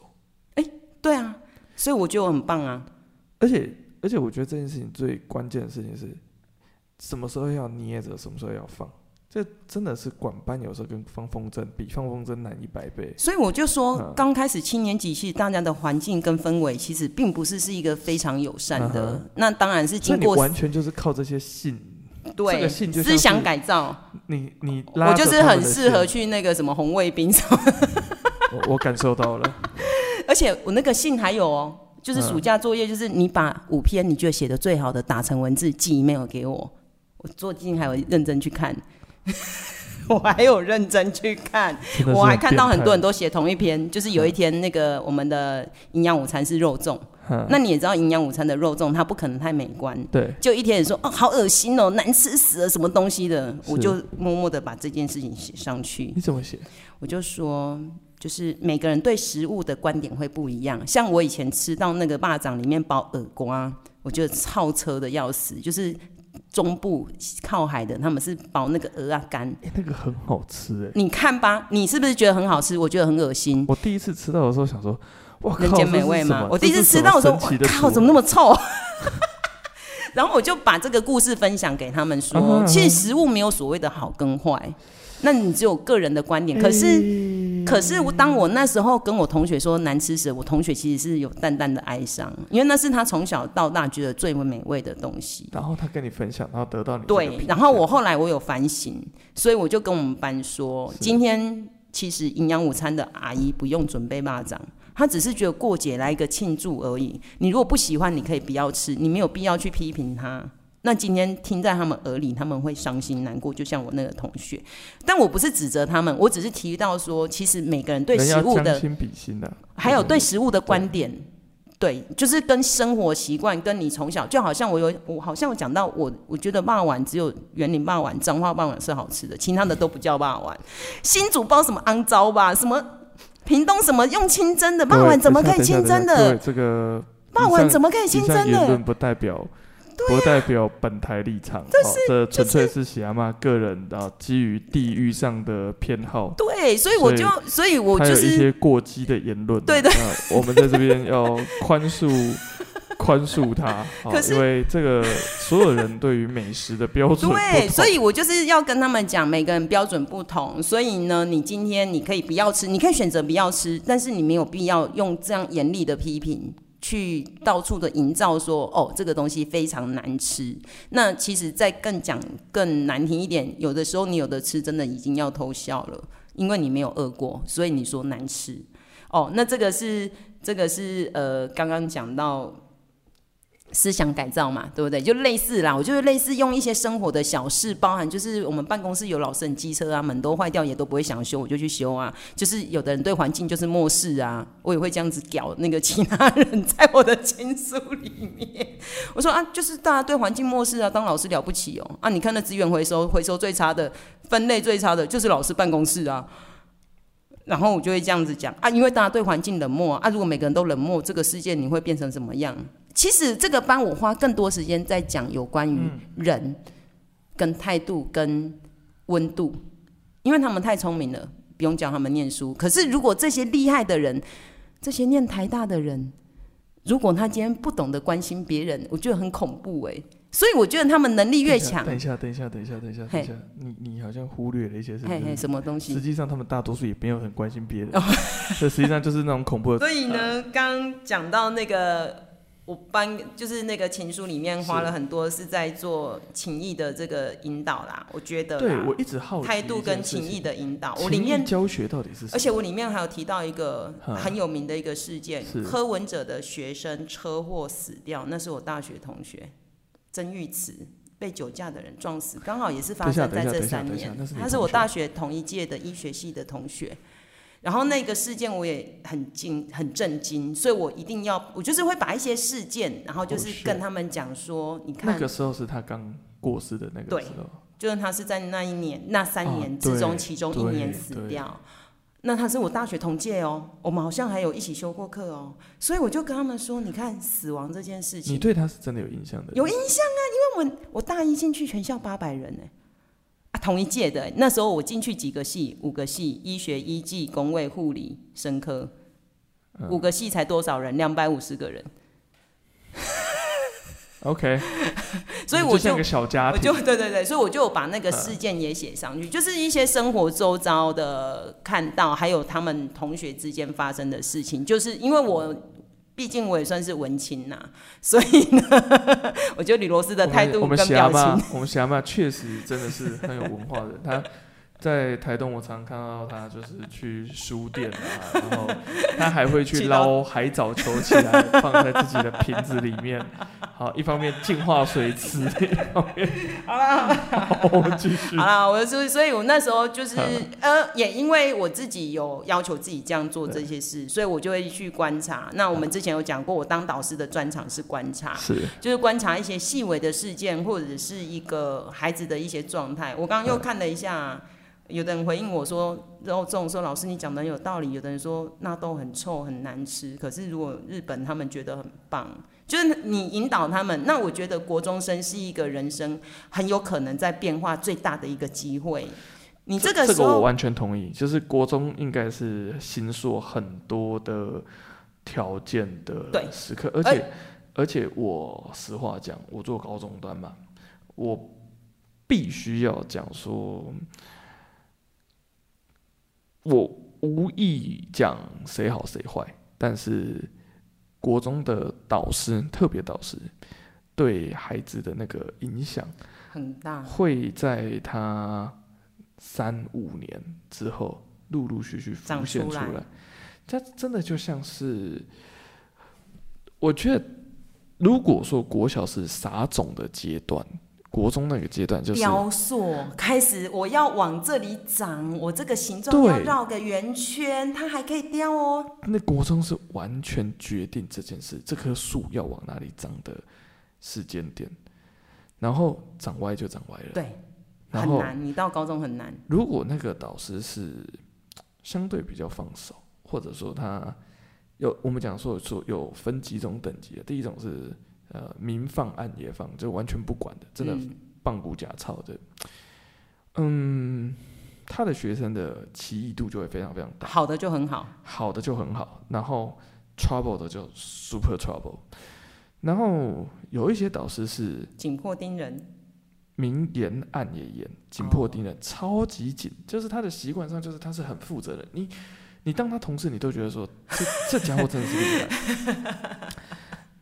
哎，对啊，所以我觉得我很棒啊。
而且而且，我觉得这件事情最关键的事情是，什么时候要捏着，什么时候要放。这真的是管班，有时候跟放风筝比，放风筝难一百倍。
所以我就说，刚开始七年级，其实大家的环境跟氛围，其实并不是是一个非常友善的。嗯、那当然是经过，
完全就是靠这些信，
对，这个信就思想改造。
你你，
我就是很适合去那个什么红卫兵什么。
我我感受到了，
而且我那个信还有哦，就是暑假作业，就是你把五篇你觉得写的最好的打成文字寄 email 给我，我最近还有认真去看。我还有认真去看，我还看到很多人都写同一篇，就是有一天那个我们的营养午餐是肉粽，嗯、那你也知道营养午餐的肉粽它不可能太美观，
对，
就一天也说哦好恶心哦，难吃死了什么东西的，我就默默的把这件事情写上去。
你怎么写？
我就说，就是每个人对食物的观点会不一样，像我以前吃到那个霸掌里面包耳瓜，我觉得超车的要死，就是。中部靠海的，他们是包那个鹅啊干，
哎，那个很好吃哎。
你看吧，你是不是觉得很好吃？我觉得很恶心。
我第一次吃到的时候想说，哇，
人间美味吗？我第一次吃到的时候，哇靠，怎么那么臭？然后我就把这个故事分享给他们说，啊、其实食物没有所谓的好跟坏，那你只有个人的观点。可是可是我当我那时候跟我同学说难吃时，我同学其实是有淡淡的哀伤，因为那是他从小到大觉得最为美味的东西。
然后他跟你分享，然后得到你
对，然后我后来我有反省，所以我就跟我们班说，今天其实营养午餐的阿姨不用准备蚂蚱，她只是觉得过节来一个庆祝而已。你如果不喜欢，你可以不要吃，你没有必要去批评她。那今天听在他们耳里，他们会伤心难过，就像我那个同学。但我不是指责他们，我只是提到说，其实每个人对食物的，还有对食物的观点，对，就是跟生活习惯，跟你从小就好像我有，我好像有讲到我，我觉得肉圆只有园林肉圆、彰化肉圆是好吃的，其他的都不叫肉圆。新竹包什么肮糟吧，什么屏东什么用清蒸的肉圆怎么可以清蒸的？
这个
肉圆怎么可以清蒸的？
不代表。不代表本台立场，这纯粹是喜阿妈个人啊基于地域上的偏好。
对，所以我就，所以我就是
有一些过激的言论。对对，我们在这边要宽恕 宽恕他，因为这个所有人对于美食的标准。
对，所以我就是要跟他们讲，每个人标准不同，所以呢，你今天你可以不要吃，你可以选择不要吃，但是你没有必要用这样严厉的批评。去到处的营造说哦，这个东西非常难吃。那其实再更讲更难听一点，有的时候你有的吃真的已经要偷笑了，因为你没有饿过，所以你说难吃。哦，那这个是这个是呃刚刚讲到。思想改造嘛，对不对？就类似啦，我就是类似用一些生活的小事，包含就是我们办公室有老师很机车啊，门都坏掉也都不会想修，我就去修啊。就是有的人对环境就是漠视啊，我也会这样子屌那个其他人，在我的情书里面，我说啊，就是大家对环境漠视啊，当老师了不起哦啊！你看那资源回收，回收最差的，分类最差的，就是老师办公室啊。然后我就会这样子讲啊，因为大家对环境冷漠啊，如果每个人都冷漠，这个世界你会变成什么样？其实这个班我花更多时间在讲有关于人跟态度跟温度，因为他们太聪明了，不用教他们念书。可是如果这些厉害的人，这些念台大的人，如果他今天不懂得关心别人，我觉得很恐怖哎。所以我觉得他们能力越强，
等一下，等一下，等一下，等一下，等一下，你你好像忽略了一些事情。
嘿嘿，什么东西？
实际上他们大多数也没有很关心别人，这 实际上就是那种恐怖的。
所以呢，刚讲到那个。我班就是那个情书里面花了很多是在做情谊的这个引导啦，我觉得
对我一直好奇
态度跟情谊的引导，我里面
教学到底是什么？
而且我里面还有提到一个很有名的一个事件，柯文哲的学生车祸死掉，那是我大学同学曾玉慈被酒驾的人撞死，刚好也是发生在这三年，他是我大学同一届的医学系的同学。然后那个事件我也很惊很震惊，所以我一定要，我就是会把一些事件，然后就是跟他们讲说，你看。
那个时候是他刚过世的那个时候，
对，就是他是在那一年那三年之中，其中一年死掉。那他是我大学同届哦，我们好像还有一起修过课哦，所以我就跟他们说，你看死亡这件事情，
你对他是真的有印象的，
有印象啊，因为我我大一进去全校八百人呢。同一届的那时候，我进去几个系，五个系：医学、医技、工卫、护理、生科，五个系才多少人？两百五十个人。
OK，
所以我就，就像
个小家庭，
我就对对对，所以我就把那个事件也写上去，就是一些生活周遭的看到，还有他们同学之间发生的事情，就是因为我。毕竟我也算是文青呐，所以呢，我觉得李罗斯的态度跟表情，
我们霞妈确实真的是很有文化的。他在台东，我常看到他就是去书店啊，然后他还会去 捞海藻球起来，放在自己的瓶子里面。好，一方面净化水池，一方面
好了，我们继续。好了，我就所以，我那时候就是呃，也因为我自己有要求自己这样做这些事，所以我就会去观察。那我们之前有讲过，我当导师的专长是观察，是就是观察一些细微的事件，或者是一个孩子的一些状态。我刚刚又看了一下。有的人回应我说：“肉粽说老师你讲的很有道理。”有的人说纳豆很臭很难吃。可是如果日本他们觉得很棒，就是你引导他们，那我觉得国中生是一个人生很有可能在变化最大的一个机会。你这个
这个我完全同意，就是国中应该是形塑很多的条件的时刻，而且而，而且我实话讲，我做高中端嘛，我必须要讲说。我无意讲谁好谁坏，但是国中的导师，特别导师对孩子的那个影响
很大，
会在他三五年之后陆陆续续浮现出来。这真的就像是，我觉得，如果说国小是撒种的阶段。国中那个阶段就是
雕塑开始，我要往这里长，我这个形状要绕个圆圈，它还可以雕哦。
那国中是完全决定这件事，这棵树要往哪里长的时间点，然后长歪就长歪了。
对，很难。你到高中很难。
如果那个导师是相对比较放手，或者说他有我们讲说说有分几种等级的，第一种是。呃，明放暗也放，就完全不管的，真的棒骨假操的。嗯，他的学生的奇异度就会非常非常大。
好的就很好，
好的就很好，然后 trouble 的就 super trouble。然后有一些导师是
紧迫盯人，
明言暗也严，紧迫盯人，哦、超级紧，就是他的习惯上就是他是很负责的。你你当他同事，你都觉得说这这家伙真的是厉害。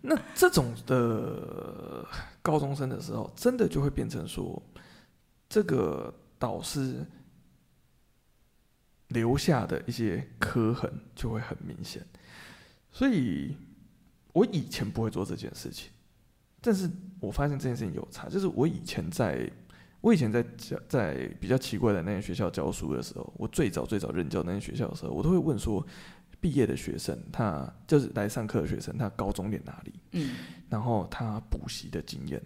那这种的高中生的时候，真的就会变成说，这个导师留下的一些刻痕就会很明显。所以，我以前不会做这件事情，但是我发现这件事情有差。就是我以前在，我以前在教在比较奇怪的那些学校教书的时候，我最早最早任教那些学校的时候，我都会问说。毕业的学生，他就是来上课的学生，他高中念哪里？嗯，然后他补习的经验。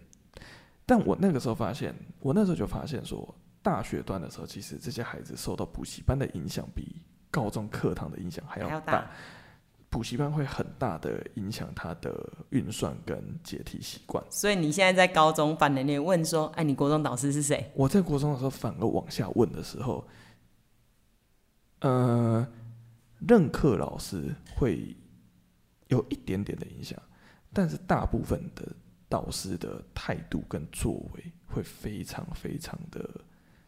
但我那个时候发现，我那时候就发现说，大学段的时候，其实这些孩子受到补习班的影响，比高中课堂的影响还要大。补习班会很大的影响他的运算跟解题习惯。
所以你现在在高中，反而你问说，哎，你国中导师是谁？
我在国中的时候，反而往下问的时候，呃。任课老师会有一点点的影响，但是大部分的导师的态度跟作为会非常非常的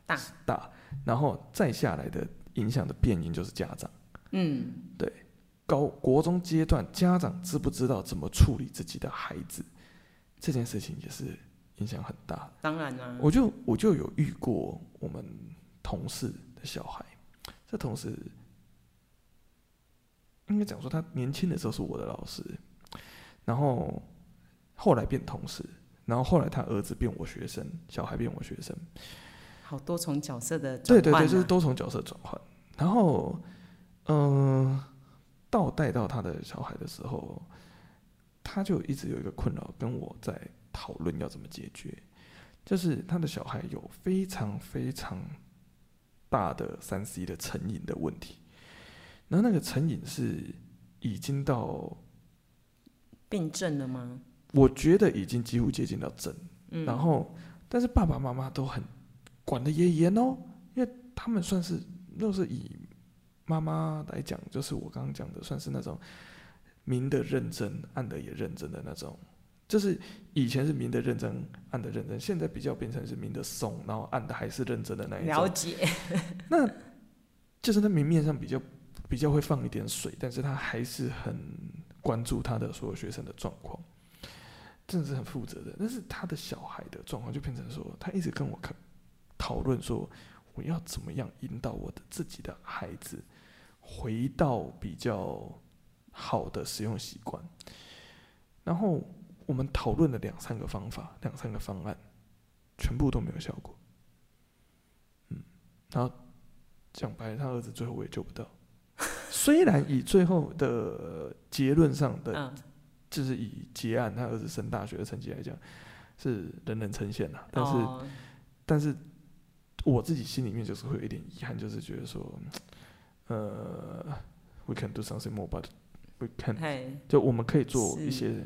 大大，然后再下来的影响的变因就是家长。嗯，对，高国中阶段家长知不知道怎么处理自己的孩子，这件事情也是影响很大。
当然啦，
我就我就有遇过我们同事的小孩，这同事。应该讲说，他年轻的时候是我的老师，然后后来变同事，然后后来他儿子变我学生，小孩变我学生，
好多重角色的转换啊。
对对对，就是多重角色转换。然后，嗯、呃，到带到他的小孩的时候，他就一直有一个困扰，跟我在讨论要怎么解决，就是他的小孩有非常非常大的三 C 的成瘾的问题。然后那个成瘾是已经到
病症了吗？
我觉得已经几乎接近到症。嗯。然后，但是爸爸妈妈都很管得也严哦，因为他们算是，若是以妈妈来讲，就是我刚刚讲的，算是那种明的认真，暗的也认真的那种。就是以前是明的认真，暗的认真，现在比较变成是明的松，然后暗的还是认真的那一种。
了解。
那就是那明面上比较。比较会放一点水，但是他还是很关注他的所有学生的状况，真的是很负责的。但是他的小孩的状况就变成说，他一直跟我讨论说，我要怎么样引导我的自己的孩子回到比较好的使用习惯。然后我们讨论了两三个方法，两三个方案，全部都没有效果。嗯，然后讲白了，他儿子最后我也救不到。虽然以最后的结论上的，嗯、就是以结案他儿子升大学的成绩来讲，是人人称羡的。但是，哦、但是我自己心里面就是会有一点遗憾，就是觉得说，呃，we can do something more, but we can，就我们可以做一些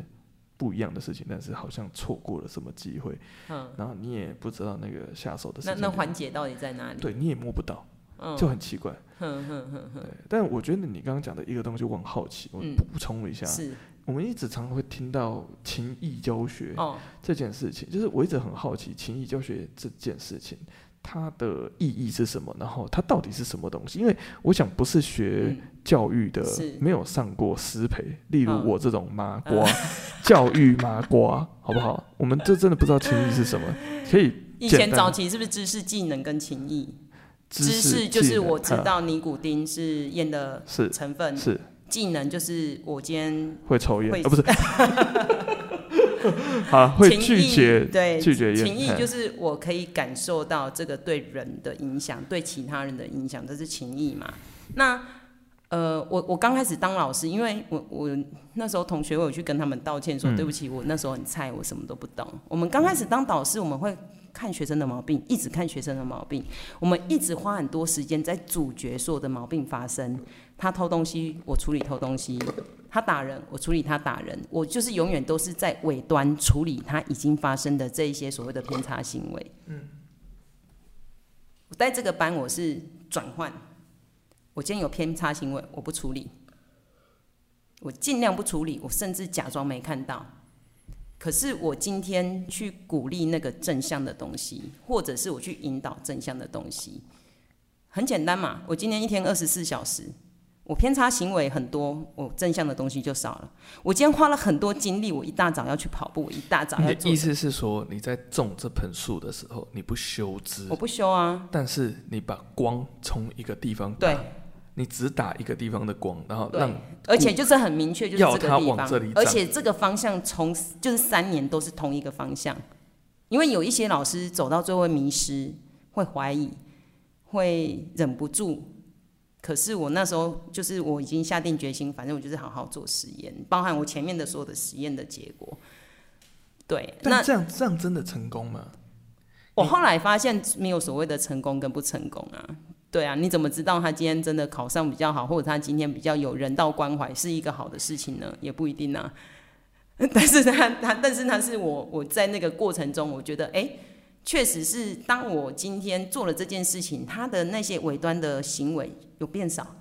不一样的事情，但是好像错过了什么机会。嗯，然后你也不知道那个下手的
那那环节到底在哪里？
对，你也摸不到。就很奇怪，对。但我觉得你刚刚讲的一个东西，我很好奇，我补充一下。是，我们一直常常会听到情谊教学这件事情，哦、就是我一直很好奇情谊教学这件事情它的意义是什么？然后它到底是什么东西？因为我想不是学教育的，嗯、没有上过师培，例如我这种麻瓜，嗯、教育麻瓜，好不好？我们这真的不知道情谊是什么，可以。
以前早期是不是知识技能跟情义？知识就是我知道尼古丁是烟的成分，是技能就是我今天
会抽烟，啊不是。好，会拒绝
对
拒绝
情谊就是我可以感受到这个对人的影响，对其他人的影响，这是情谊嘛？那呃，我我刚开始当老师，因为我我那时候同学我有去跟他们道歉说，说、嗯、对不起，我那时候很菜，我什么都不懂。我们刚开始当导师，我们会看学生的毛病，一直看学生的毛病，我们一直花很多时间在主角所有的毛病发生。他偷东西，我处理偷东西；他打人，我处理他打人。我就是永远都是在尾端处理他已经发生的这一些所谓的偏差行为。嗯，我带这个班，我是转换。我今天有偏差行为，我不处理，我尽量不处理，我甚至假装没看到。可是我今天去鼓励那个正向的东西，或者是我去引导正向的东西，很简单嘛。我今天一天二十四小时。我偏差行为很多，我正向的东西就少了。我今天花了很多精力，我一大早要去跑步，我一大早。
你的意思是说，你在种这盆树的时候，你不修枝？
我不修啊。
但是你把光从一个地方，对，你只打一个地方的光，然后让，
而且就是很明确，就是这个地方，
往这里，
而且这个方向从就是三年都是同一个方向，因为有一些老师走到最后会迷失，会怀疑，会忍不住。可是我那时候就是我已经下定决心，反正我就是好好做实验，包含我前面的所有的实验的结果。对，
那这样这样真的成功吗？
我后来发现没有所谓的成功跟不成功啊。对啊，你怎么知道他今天真的考上比较好，或者他今天比较有人道关怀是一个好的事情呢？也不一定啊。但是他他但是他是我我在那个过程中，我觉得哎。欸确实是，当我今天做了这件事情，他的那些尾端的行为有变少，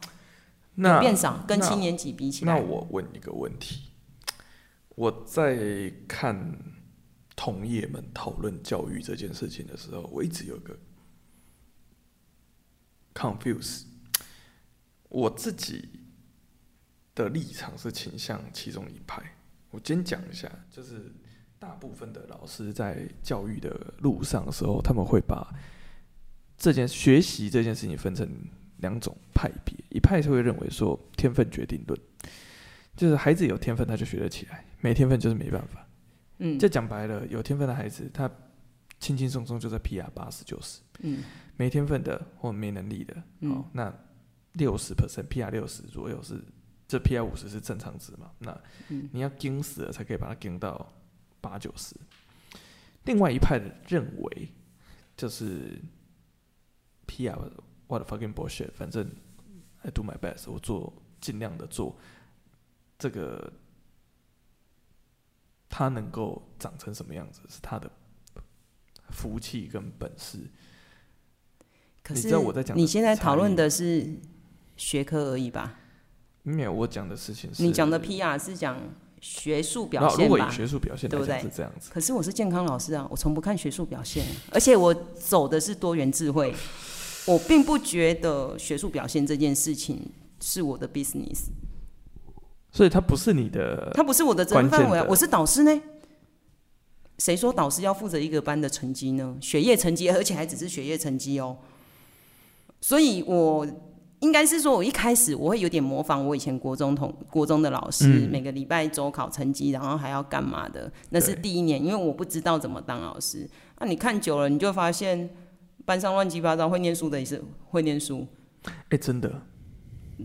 那有变少，跟七年级比起来。
那我问一个问题，我在看同业们讨论教育这件事情的时候，我一直有个 confuse，我自己的立场是倾向其中一派。我先讲一下，就是。大部分的老师在教育的路上的时候，他们会把这件学习这件事情分成两种派别。一派是会认为说天分决定论，就是孩子有天分他就学得起来，没天分就是没办法。嗯，这讲白了，有天分的孩子他轻轻松松就在 PR 八十九十。嗯，没天分的或没能力的，哦，那六十 percent PR 六十左右是这 PR 五十是正常值嘛？那你要盯死了才可以把它盯到。八九十，另外一派的认为就是 PR what the fucking bullshit，反正 I do my best，我做尽量的做这个，他能够长成什么样子是他的福气跟本事。
可是你知道我在讲，你现在讨论的是学科而已吧？
没有，我讲的事情是
你讲的 PR 是讲。学术表现吧，
如果以学术表现对不对是这样子？
可是我是健康老师啊，我从不看学术表现，而且我走的是多元智慧，我并不觉得学术表现这件事情是我的 business，
所以它不是你的，
它不是我的责任范围啊。我是导师呢，谁说导师要负责一个班的成绩呢？学业成绩，而且还只是学业成绩哦，所以我。应该是说，我一开始我会有点模仿我以前国中同国中的老师，嗯、每个礼拜周考成绩，然后还要干嘛的？那是第一年，因为我不知道怎么当老师。那、啊、你看久了，你就发现班上乱七八糟，会念书的也是会念书。
哎、欸，真的。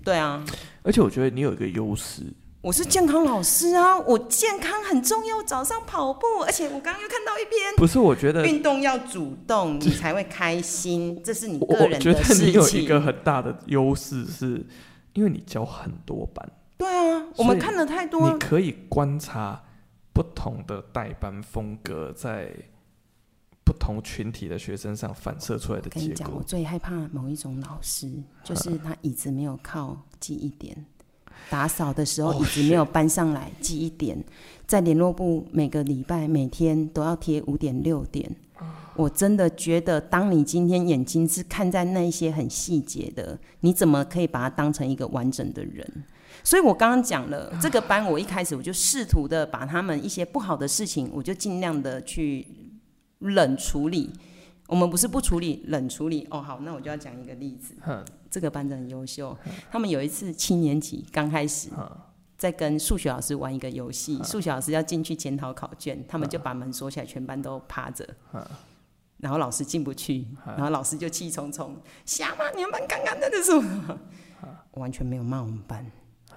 对啊。
而且我觉得你有一个优势。
我是健康老师啊，我健康很重要。早上跑步，而且我刚刚又看到一篇，
不是我觉得
运动要主动，你才会开心，这是你个人的事情。
我觉得你有一个很大的优势，是因为你教很多班。
对啊，我们看了太多，
你可以观察不同的代班风格在不同群体的学生上反射出来的结果。跟你讲，
我最害怕某一种老师，就是他椅子没有靠记忆点。打扫的时候椅子没有搬上来，记一点。在联络部每个礼拜每天都要贴五点六点。我真的觉得，当你今天眼睛是看在那一些很细节的，你怎么可以把它当成一个完整的人？所以我刚刚讲了这个班，我一开始我就试图的把他们一些不好的事情，我就尽量的去冷处理。我们不是不处理，冷处理。哦，好，那我就要讲一个例子。这个班长很优秀。他们有一次七年级刚开始，在跟数学老师玩一个游戏，数学老师要进去检讨考卷，他们就把门锁起来，全班都趴着。然后老师进不去，然后老师就气冲冲：“瞎吗？你们班刚刚那个什么？”我完全没有骂我们班。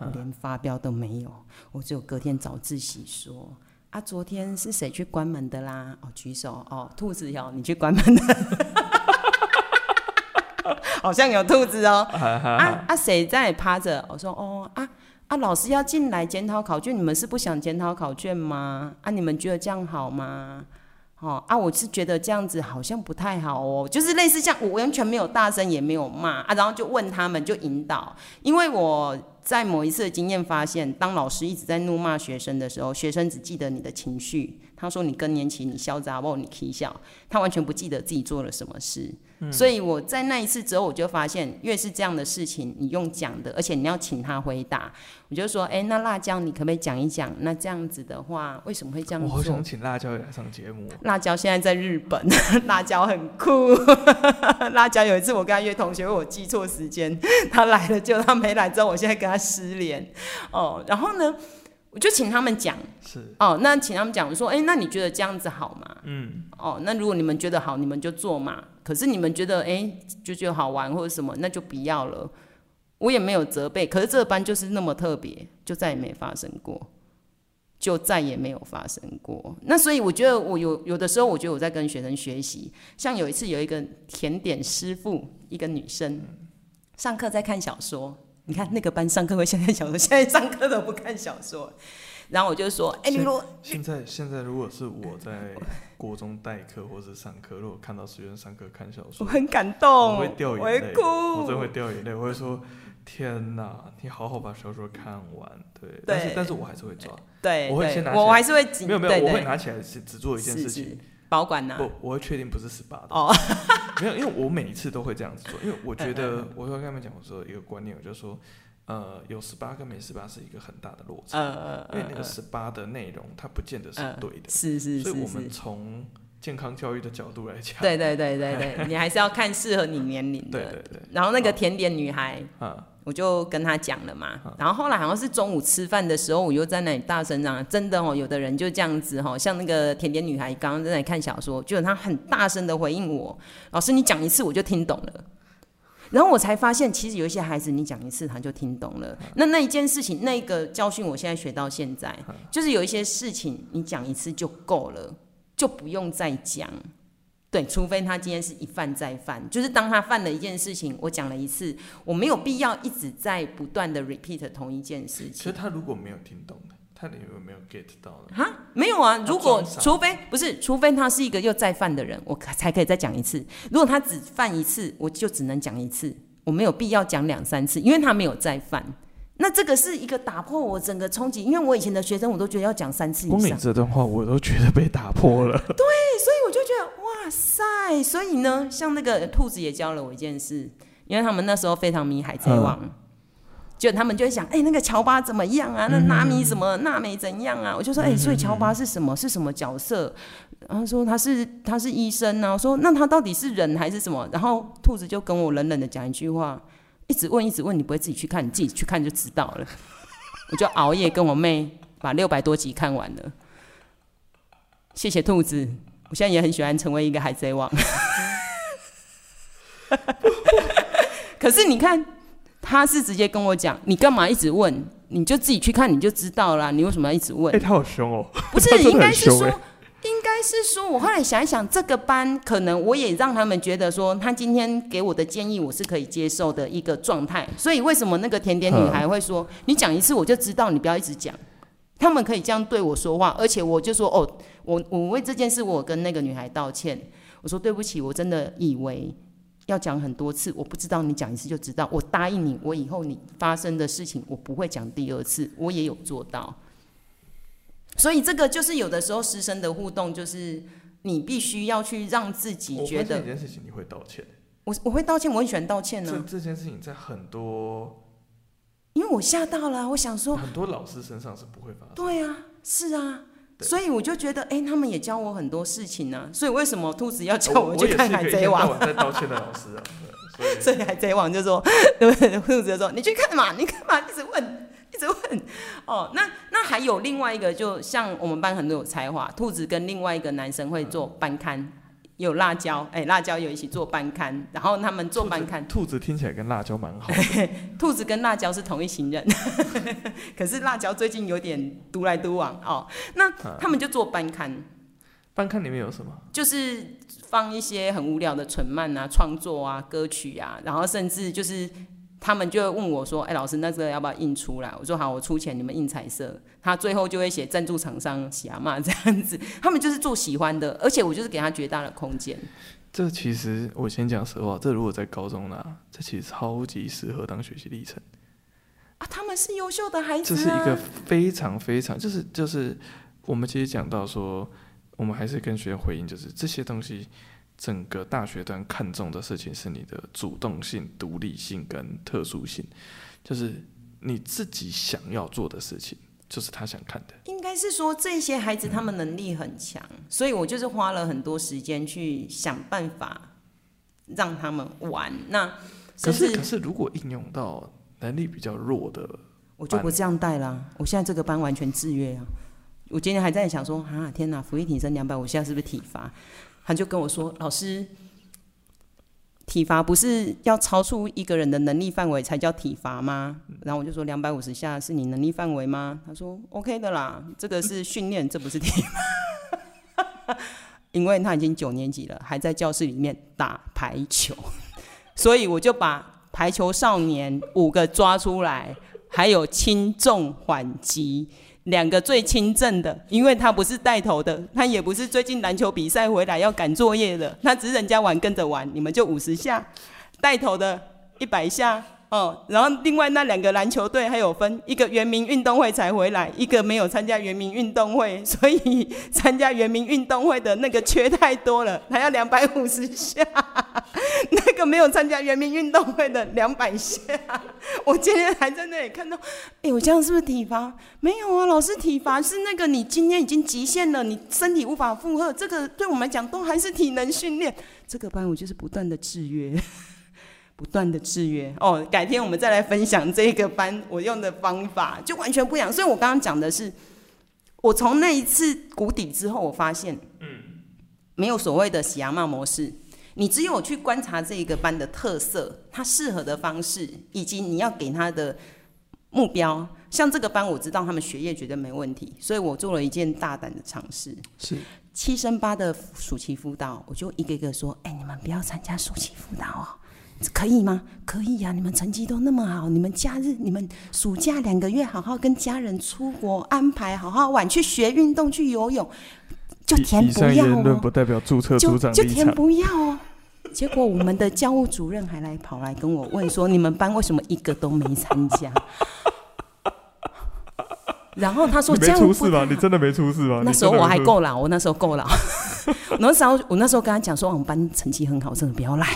我连发飙都没有，我只有隔天早自习说啊，昨天是谁去关门的啦？哦，举手哦，兔子哟，你去关门的，好像有兔子哦。啊啊，谁在趴着？我说哦啊啊，老师要进来检讨考卷，你们是不想检讨考卷吗？啊，你们觉得这样好吗？哦啊，我是觉得这样子好像不太好哦，就是类似这样，我完全没有大声也没有骂啊，然后就问他们就引导，因为我。在某一次的经验发现，当老师一直在怒骂学生的时候，学生只记得你的情绪。他说你更年期，你嚣张不？你啼笑，他完全不记得自己做了什么事。嗯、所以我在那一次之后，我就发现，越是这样的事情，你用讲的，而且你要请他回答，我就说，哎、欸，那辣椒，你可不可以讲一讲？那这样子的话，为什么会这样做？
我好想请辣椒来上节目。
辣椒现在在日本，辣椒很酷。辣椒有一次我跟他约同学会，我记错时间，他来了，结果他没来之后，我现在跟他失联。哦，然后呢？我就请他们讲，是哦，那请他们讲我说，哎、欸，那你觉得这样子好吗？嗯，哦，那如果你们觉得好，你们就做嘛。可是你们觉得，哎、欸，就觉得好玩或者什么，那就不要了。我也没有责备，可是这个班就是那么特别，就再也没发生过，就再也没有发生过。那所以我觉得，我有有的时候，我觉得我在跟学生学习。像有一次，有一个甜点师傅，一个女生，上课在看小说。你看那个班上课会现在小说，现在上课都不看小说。然后我就说：“哎、欸，你如果
现在现在如果是我在国中代课或者上课，如果看到学生上课看小说，
我很感动，
我会掉眼泪，
我
我真会掉眼泪。我会说：天呐，你好好把小说看完。对，
对
但是但是我还是会抓，
对，
我会先拿起来，
我还是会
没有没有，我会拿起来是只做一件事情。”
保管呢？
不，我会确定不是十八的。
哦，
没有，因为我每一次都会这样子做，因为我觉得我会跟他们讲，我说一个观念，我就说，呃，有十八跟没十八是一个很大的落差。嗯，因为那个十八的内容，它不见得是对的。
是是是。
所以我们从健康教育的角度来讲，
对对对对对，你还是要看适合你年龄的。对对对。然后那个甜点女孩，我就跟他讲了嘛，然后后来好像是中午吃饭的时候，我又在那里大声嚷，真的哦，有的人就这样子哈，像那个甜点女孩刚刚在那里看小说，就她很大声的回应我，老师你讲一次我就听懂了，然后我才发现其实有一些孩子你讲一次他就听懂了，那那一件事情那个教训我现在学到现在，就是有一些事情你讲一次就够了，就不用再讲。对，除非他今天是一犯再犯，就是当他犯了一件事情，我讲了一次，我没有必要一直在不断的 repeat 同一件事情。
其实他如果没有听懂的，他有没有 get 到呢？
哈，没有啊。如果除非不是，除非他是一个又再犯的人，我才可以再讲一次。如果他只犯一次，我就只能讲一次，我没有必要讲两三次，因为他没有再犯。那这个是一个打破我整个冲击，因为我以前的学生我都觉得要讲三次以上。
光你这段话我都觉得被打破了。
对，所以我就觉得。哇塞！所以呢，像那个兔子也教了我一件事，因为他们那时候非常迷《海贼王》，就、嗯、他们就会想，哎、欸，那个乔巴怎么样啊？那纳米什么？纳美怎样啊？我就说，哎、欸，所以乔巴是什么？是什么角色？然后说他是他是医生啊。我说那他到底是人还是什么？然后兔子就跟我冷冷的讲一句话，一直问一直问，你不会自己去看，你自己去看就知道了。我就熬夜跟我妹把六百多集看完了。谢谢兔子。我现在也很喜欢成为一个海贼王，可是你看，他是直接跟我讲，你干嘛一直问？你就自己去看，你就知道了。你为什么要一直问？
哎、欸，他好凶哦！
不是，应该是说，是说，我后来想一想，这个班可能我也让他们觉得说，他今天给我的建议我是可以接受的一个状态。所以为什么那个甜点女孩会说，你讲一次我就知道，你不要一直讲。他们可以这样对我说话，而且我就说哦，我我为这件事我跟那个女孩道歉，我说对不起，我真的以为要讲很多次，我不知道你讲一次就知道，我答应你，我以后你发生的事情我不会讲第二次，我也有做到。所以这个就是有的时候师生的互动，就是你必须要去让自己觉得
这件事情你会道歉。
我我会道歉，我很喜欢道歉呢、啊。
这这件事情在很多，
因为我吓到了，我想说
很多老师身上是不会发生。
对啊，是啊，所以我就觉得，哎、欸，他们也教我很多事情呢、啊。所以为什么兔子要叫我去看海贼王？
在道歉的老师啊。所以，
海贼王就说，对 不对？兔子就说，你去看嘛，你看嘛，一直问，一直问。哦，那那还有另外一个，就像我们班很多有才华，兔子跟另外一个男生会做班刊。嗯有辣椒，哎、欸，辣椒有一起做班刊，然后他们做班刊。
兔子听起来跟辣椒蛮好的。
兔子跟辣椒是同一行人，可是辣椒最近有点独来独往哦。那他们就做班刊。
班刊里面有什么？
就是放一些很无聊的纯漫啊、创作啊、歌曲啊，然后甚至就是。他们就会问我说：“哎、欸，老师，那这个要不要印出来？”我说：“好，我出钱，你们印彩色。”他最后就会写赞助厂商喜阿妈这样子。他们就是做喜欢的，而且我就是给他绝大的空间。
这其实我先讲实话，这如果在高中呢、啊，这其实超级适合当学习历程
啊。他们是优秀的孩子、啊，
这是一个非常非常就是就是我们其实讲到说，我们还是跟学生回应，就是这些东西。整个大学端看重的事情是你的主动性、独立性跟特殊性，就是你自己想要做的事情，就是他想看的。
应该是说这些孩子他们能力很强，嗯，所以我就是花了很多时间去想办法让他们玩。那
可是可是如果应用到能力比较弱的，
我就不这样带啦。我现在这个班完全制约啊。我今天还在想说啊，天哪，福利挺身两百，我现在是不是体罚？他就跟我说：“老师，体罚不是要超出一个人的能力范围才叫体罚吗？”然后我就说：“两百五十下是你能力范围吗？”他说：“OK 的啦，这个是训练，这不是体罚。”因为他已经九年级了，还在教室里面打排球，所以我就把排球少年五个抓出来，还有轻重缓急。两个最轻症的，因为他不是带头的，他也不是最近篮球比赛回来要赶作业的，他只是人家玩跟着玩，你们就五十下，带头的一百下。哦，然后另外那两个篮球队还有分，一个原民运动会才回来，一个没有参加原民运动会，所以 参加原民运动会的那个缺太多了，还要两百五十下，那个没有参加原民运动会的两百下。我今天还在那里看到，哎，我这样是不是体罚？没有啊，老师体罚是那个你今天已经极限了，你身体无法负荷，这个对我们来讲都还是体能训练。这个班我就是不断的制约。不断的制约哦，改天我们再来分享这个班我用的方法，就完全不一样。所以我刚刚讲的是，我从那一次谷底之后，我发现，嗯，没有所谓的喜羊羊模式，你只有去观察这一个班的特色，它适合的方式，以及你要给他的目标。像这个班，我知道他们学业绝对没问题，所以我做了一件大胆的尝试，
是
七升八的暑期辅导，我就一个一个说，哎、欸，你们不要参加暑期辅导哦。可以吗？可以呀、啊！你们成绩都那么好，你们假日、你们暑假两个月，好好跟家人出国安排，好好玩，去学运动，去游泳，就填不要哦。
不代表注册组长
就，就填不要哦。结果我们的教务主任还来跑来跟我问说：“你们班为什么一个都没参加？” 然后他说：“这样
出事吧？你真的没出事吧？”
那时候我还够老，我那时候够老。那时候我那时候跟他讲说：“我们班成绩很好，真的不要来。”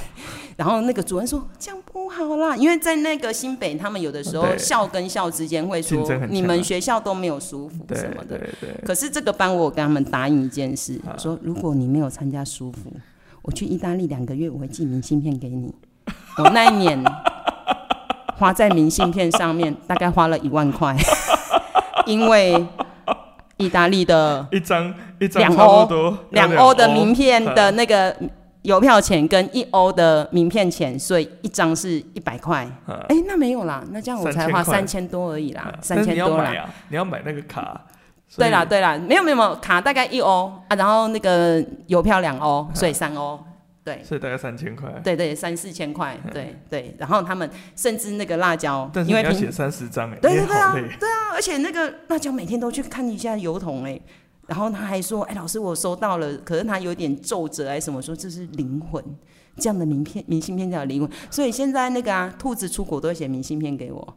然后那个主任说：“这样不好啦，因为在那个新北，他们有的时候校跟校之间会说，你们学校都没有舒服什么的。可是这个班我跟他们答应一件事，说如果你没有参加舒服，我去意大利两个月，我会寄明信片给你。我那一年花在明信片上面大概花了一万块，因为意大利的一张一张两欧两欧的名片的那个。”邮票钱跟一欧的名片钱，所以一张是一百块。哎、欸，那没有啦，那这样我才花三千多而已啦，三千多啦。
你要买那个卡。
对啦，对啦，没有没有没有卡，大概一欧啊，然后那个邮票两欧，所以三欧。对，
所以大概三千块。
对对，三四千块。对对，然后他们甚至那个辣椒，因为
要写三十张哎。
对对对啊，对啊，而且那个辣椒每天都去看一下油桶哎。然后他还说：“哎，老师，我收到了，可是他有点皱褶，哎，什么说这是灵魂，这样的名片、明信片叫灵魂。所以现在那个啊，兔子出国都会写明信片给我，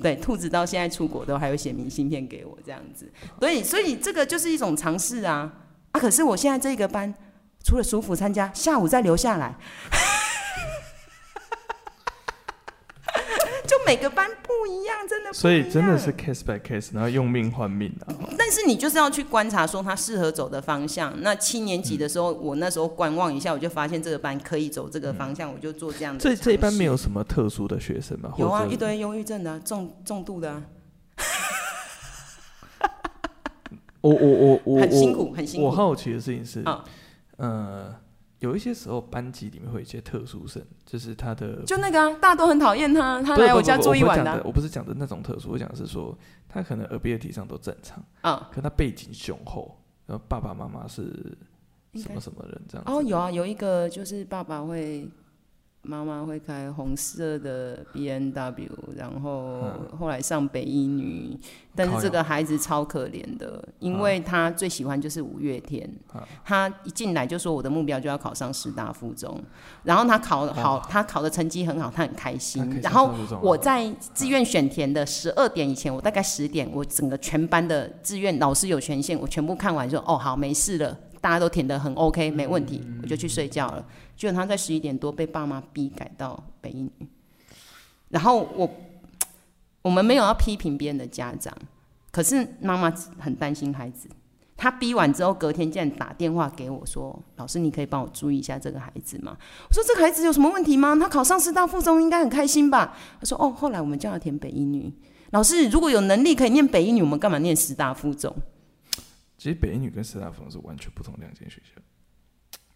对，兔子到现在出国都还会写明信片给我，这样子。所以，所以这个就是一种尝试啊。啊，可是我现在这个班除了舒服参加，下午再留下来。每个班不一样，真的。
所以真的是 case by case，然后用命换命啊。
但是你就是要去观察，说他适合走的方向。那七年级的时候，嗯、我那时候观望一下，我就发现这个班可以走这个方向，嗯、我就做这样的。
这这一班没有什么特殊的学生吗？
有啊，一堆忧郁症的、啊，重重度的、啊。
我我我我
很辛苦，很辛苦。
我好奇的事情是，嗯、呃。有一些时候，班级里面会有一些特殊生，就是他的
就那个啊，大家都很讨厌他，他来我家住一晚的、啊。
我不是讲的那种特殊，我讲的是说他可能 ability 上都正常
啊，
可他背景雄厚，然后爸爸妈妈是什么什么人这样。
哦，有啊，有一个就是爸爸会。妈妈会开红色的 B N W，然后后来上北一女，但是这个孩子超可怜的，因为他最喜欢就是五月天，他一进来就说我的目标就要考上师大附中，然后他考好，他考的成绩很好，他很开心。然后我在志愿选填的十二点以前，我大概十点，我整个全班的志愿老师有权限，我全部看完说哦好没事了。大家都填的很 OK，没问题，我就去睡觉了。结果他在十一点多被爸妈逼改到北一女，然后我 我们没有要批评别人的家长，可是妈妈很担心孩子。他逼完之后，隔天竟然打电话给我说：“老师，你可以帮我注意一下这个孩子吗？”我说：“这个孩子有什么问题吗？他考上师大附中应该很开心吧？”他说：“哦，后来我们叫他填北一女。老师，如果有能力可以念北一女，我们干嘛念师大附中？”
其实北一女跟师大附中是完全不同两间学校，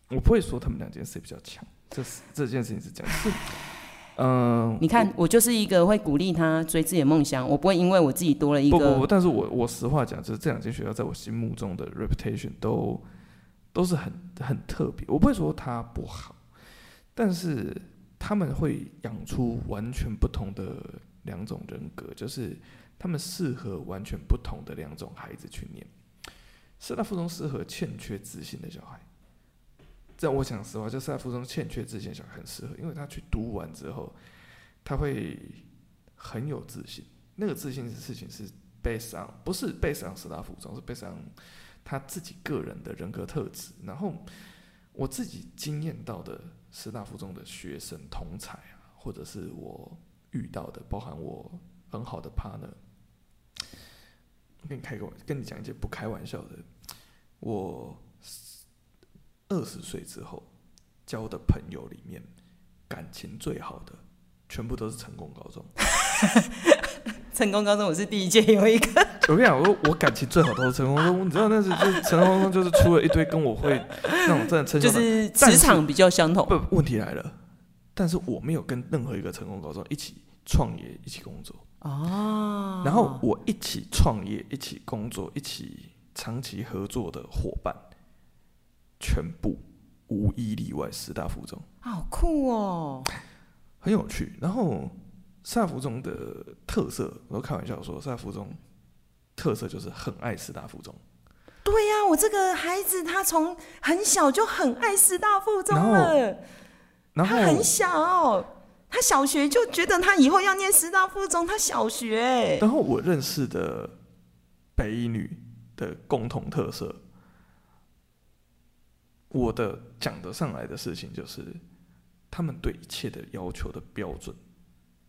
我不会说他们两间谁比较强，这是这件事情是这样。是，嗯、呃，
你看我，我就是一个会鼓励他追自己的梦想，我不会因为我自己多了一个。
不不不，但是我我实话讲，就是这两间学校在我心目中的 reputation 都都是很很特别。我不会说它不好，但是他们会养出完全不同的两种人格，就是他们适合完全不同的两种孩子去念。师大附中适合欠缺自信的小孩，这我讲实话，就师大附中欠缺自信的小孩很适合，因为他去读完之后，他会很有自信。那个自信的事情是 based on，不是 based on 师大附中，是 based on 他自己个人的人格特质。然后我自己经验到的师大附中的学生同才啊，或者是我遇到的，包含我很好的 partner。跟你开个，跟你讲一些不开玩笑的。我二十岁之后交的朋友里面，感情最好的，全部都是成功高中。
成功高中，我是第一届有一个。
我跟你讲，我我感情最好都是成功高中。你知道那是就是成功高中，就是出了一堆跟我会那种真的成
就是职场比较相同。
不，问题来了，但是我没有跟任何一个成功高中一起创业、一起工作。
哦，
然后我一起创业、一起工作、一起长期合作的伙伴，全部无一例外，师大附中，
好酷哦，
很有趣。然后师大附中的特色，我都开玩笑说，师大附中特色就是很爱师大附中。
对呀、啊，我这个孩子他从很小就很爱师大附中了，然后他很小。他小学就觉得他以后要念师大附中，他小学。
然后我认识的北一女的共同特色，我的讲得上来的事情就是，他们对一切的要求的标准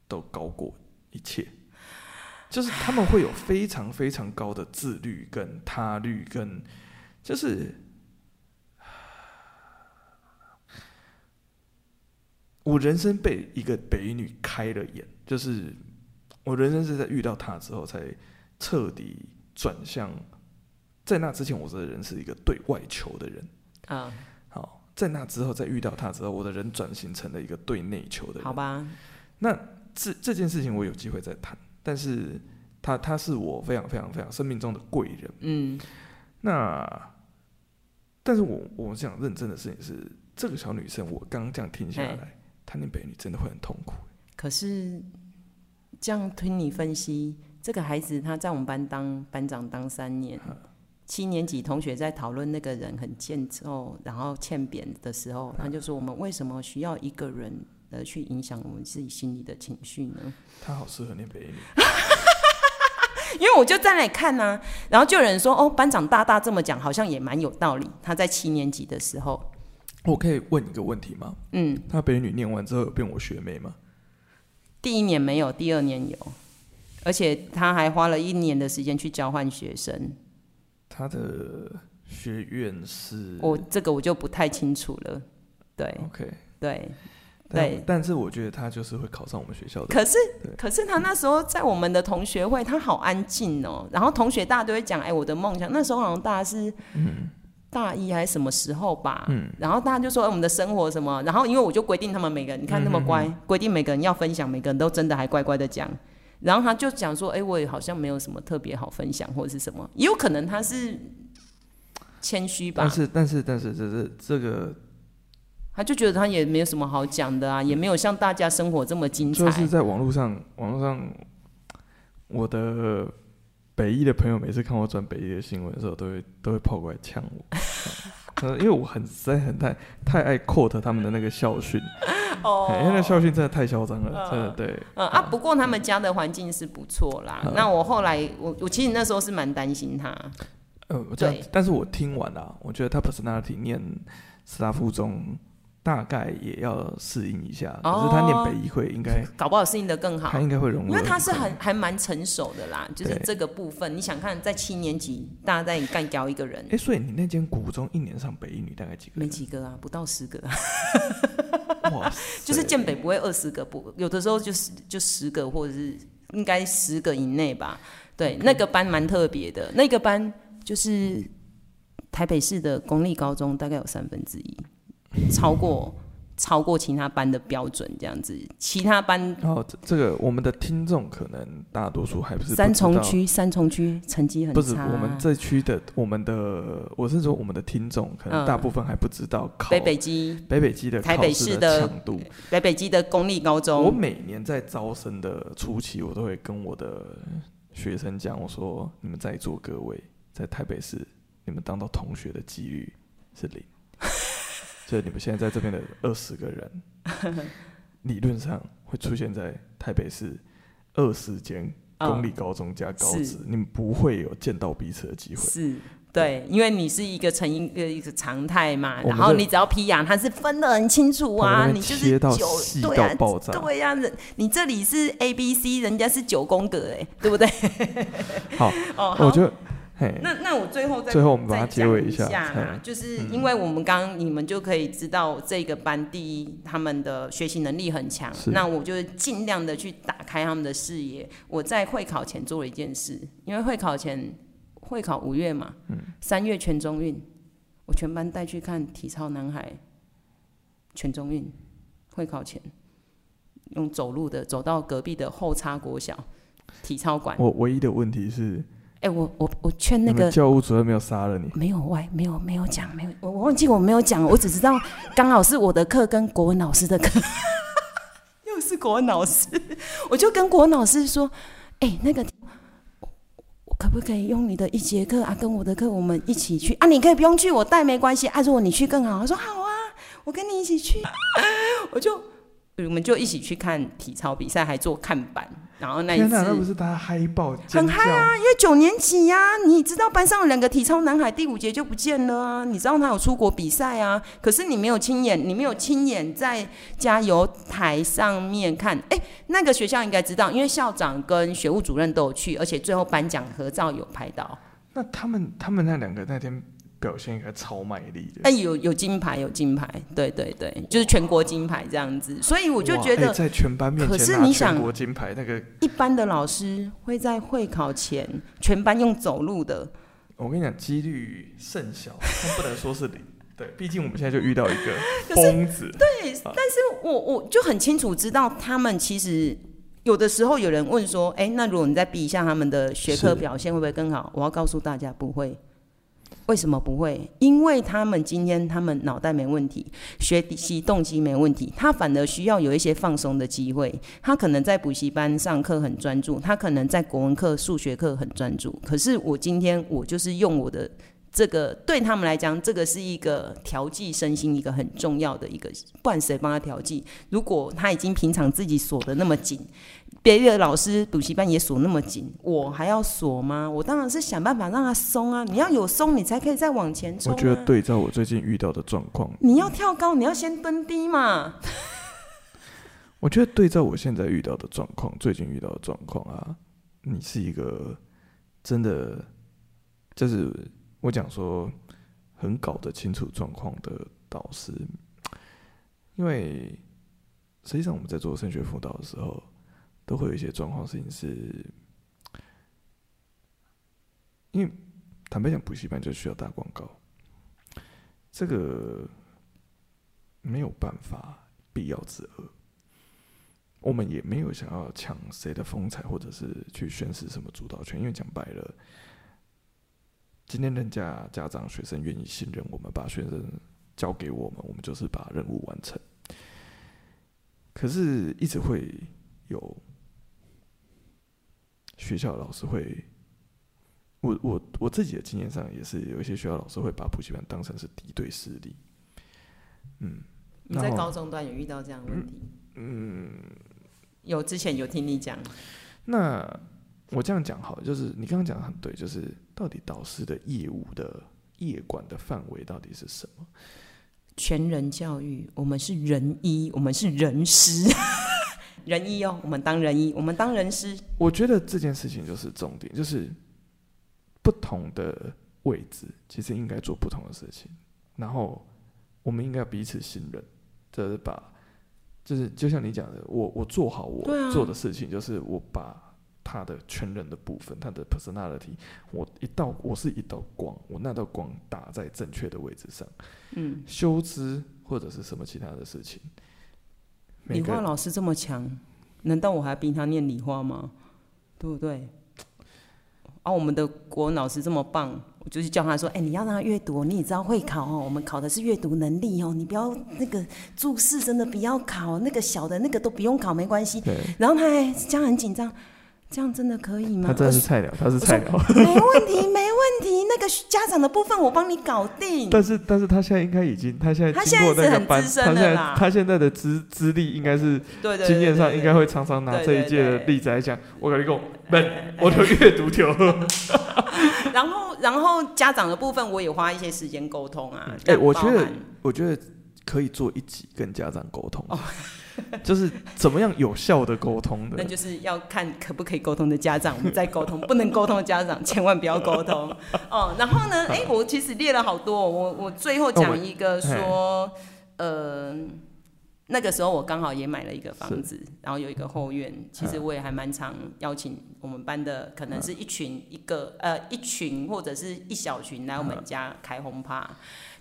都高过一切，就是他们会有非常非常高的自律跟他律跟，就是。我人生被一个北女开了眼，就是我人生是在遇到她之后才彻底转向。在那之前，我这个人是一个对外求的人啊。好，在那之后，在遇到他之后，我的人转型成了一个对内求的人。
好吧，
那这这件事情我有机会再谈。但是他他是我非常非常非常生命中的贵人。
嗯，
那但是我我想认真的事情是，这个小女生，我刚刚这样听下来。她念北一女真的会很痛苦。
可是这样听你分析，这个孩子他在我们班当班长当三年，七年级同学在讨论那个人很欠揍，然后欠扁的时候，他就说：我们为什么需要一个人呃去影响我们自己心里的情绪呢？
他好适合念北一女。
因为我就在那里看呢、啊，然后就有人说，哦，班长大大这么讲，好像也蛮有道理。他在七年级的时候，
我可以问一个问题吗？嗯，他北女念完之后有变我学妹吗？
第一年没有，第二年有，而且他还花了一年的时间去交换学生。
他的学院是？
我这个我就不太清楚了。对
，OK，
对。
对，但是我觉得他就是会考上我们学校的。
可是，可是他那时候在我们的同学会，他好安静哦。然后同学大家都会讲，哎，我的梦想。那时候好像大家是大一还是什么时候吧？嗯。然后大家就说，哎，我们的生活什么？然后因为我就规定他们每个人，你看那么乖，规定每个人要分享，每个人都真的还乖乖的讲。然后他就讲说，哎，我也好像没有什么特别好分享或者是什么，也有可能他是谦虚吧。
但是，但是，但是，这是这个。
他就觉得他也没有什么好讲的啊，也没有像大家生活这么精彩。
就是在网络上，网络上，我的北一的朋友每次看我转北一的新闻的时候，都会都会跑过来呛我。嗯，因为我很实在很太太爱 quote 他们的那个校训。哦。因为那校训真的太嚣张了，真的对。
嗯啊，不过他们家的环境是不错啦。那我后来，我我其实那时候是蛮担心他。
呃，对。但是我听完了，我觉得他 personality 念师大附中。大概也要适应一下，可是他念北一会应该
搞不好适应的更好，
他应该会融入，
因为他是很还蛮成熟的啦，就是这个部分，你想看在七年级，大家在干掉一个人，
哎，所以你那间古中一年上北一女大概几个？
没几个啊，不到十个，哇，就是建北不会二十个，不，有的时候就是就十个或者是应该十个以内吧，对，那个班蛮特别的，那个班就是台北市的公立高中大概有三分之一。超过超过其他班的标准，这样子，其他班
哦，这这个我们的听众可能大多数还不是不
三重区，三重区成绩很差。
不是我们这区的，我们的我是说我们的听众可能大部分还不知道考
北北基
北北基的
台北市的强度，北北基的公立高中。
我每年在招生的初期，我都会跟我的学生讲，我说你们在座各位在台北市，你们当到同学的几率是零。就你们现在在这边的二十个人，理论上会出现在台北市二十间公立高中加高职，你们不会有见到彼此的机会。
是，对，因为你是一个成一个一个常态嘛，然后你只要批养，它是分的很清楚啊，你就是九对啊，对呀，人你这里是 A B C，人家是九宫格哎，对不对？
好，哦，我觉得。
那那我最后再
最后我们把它结尾一下，
就是因为我们刚刚你们就可以知道这个班第一他们的学习能力很强，那我就尽量的去打开他们的视野。我在会考前做了一件事，因为会考前会考五月嘛，三月全中运，我全班带去看体操男孩全中运，会考前用走路的走到隔壁的后插国小体操馆。
我唯一的问题是。
哎、欸，我我我劝那个
教务主任没有杀了你？
没有，歪没有没有讲，没有，我我忘记我没有讲，我只知道 刚好是我的课跟国文老师的课，又是国文老师，我就跟国文老师说，哎、欸，那个我可不可以用你的一节课啊，跟我的课我们一起去啊？你可以不用去，我带没关系啊。如果你去更好，他说好啊，我跟你一起去，我就我们就一起去看体操比赛，还做看板。然后那一次，
那不是大家嗨爆，
很嗨啊！因为九年级呀、啊，你知道班上有两个体操男孩，第五节就不见了啊！你知道他有出国比赛啊，可是你没有亲眼，你没有亲眼在加油台上面看。哎，那个学校应该知道，因为校长跟学务主任都有去，而且最后颁奖合照有拍到。
那他们他们那两个那天。表现应该超卖力的，
哎，有有金牌，有金牌，对对对，就是全国金牌这样子，所以我就觉得
在全班面前拿全国金牌，那个
一般的老师会在会考前全班用走路的，
我跟你讲，几率甚小，但不能说是零，对，毕竟我们现在就遇到一个 疯子，
对，但是我我就很清楚知道，他们其实有的时候有人问说，哎，那如果你再比一下他们的学科表现，会不会更好？我要告诉大家，不会。为什么不会？因为他们今天他们脑袋没问题，学习动机没问题，他反而需要有一些放松的机会。他可能在补习班上课很专注，他可能在国文课、数学课很专注。可是我今天我就是用我的这个对他们来讲，这个是一个调剂身心一个很重要的一个，不管谁帮他调剂。如果他已经平常自己锁的那么紧，别的老师补习班也锁那么紧，我还要锁吗？我当然是想办法让他松啊！你要有松，你才可以再往前冲啊。
我觉得对照我最近遇到的状况，
你要跳高，你要先蹲低嘛。
我觉得对照我现在遇到的状况，最近遇到的状况啊，你是一个真的就是。我讲说，很搞得清楚状况的导师，因为实际上我们在做升学辅导的时候，都会有一些状况事情是，因为坦白讲，补习班就需要打广告，这个没有办法必要之恶，我们也没有想要抢谁的风采，或者是去宣示什么主导权，因为讲白了。今天人家家长、学生愿意信任我们，把学生交给我们，我们就是把任务完成。可是，一直会有学校老师会，我我我自己的经验上也是有一些学校老师会把补习班当成是敌对势力。嗯，
你在高中段有遇到这样的问题？嗯，有，之前有听你讲。
那。我这样讲好，就是你刚刚讲的很对，就是到底导师的业务的业管的范围到底是什么？
全人教育，我们是人医，我们是人师，人医哦，我们当人医，我们当人师。
我觉得这件事情就是重点，就是不同的位置其实应该做不同的事情，然后我们应该彼此信任，就是把，就是就像你讲的，我我做好我做的事情，就是我把。他的全人的部分，他的 personality，我一道我是一道光，我那道光打在正确的位置上。嗯，修枝或者是什么其他的事情。
理化老师这么强，难道我还逼他念理化吗？对不对？啊，我们的国文老师这么棒，我就去叫他说：“哎、欸，你要让他阅读，你也知道会考哦。我们考的是阅读能力哦，你不要那个注释真的不要考，那个小的那个都不用考，没关系。”然后他还这样很紧张。这样真的可以吗？
他真的是菜鸟，他是菜鸟。
没问题，没问题。那个家长的部分我帮你搞定。
但是，但是他现在应该已经，他现在经过那个班，他现在他现在的资资历应该是经验上应该会常常拿这一届的例子来讲。我跟你讲，我的阅读条。
然后，然后家长的部分我也花一些时间沟通啊。
哎、欸，我觉得，我觉得可以做一集跟家长沟通。哦 就是怎么样有效的沟通的，
那就是要看可不可以沟通的家长，我们再沟通；不能沟通的家长，千万不要沟通。哦，然后呢？哎、欸，我其实列了好多，我我最后讲一个说，呃，那个时候我刚好也买了一个房子，然后有一个后院，其实我也还蛮常邀请我们班的，可能是一群一个呃一群或者是一小群来我们家开轰趴，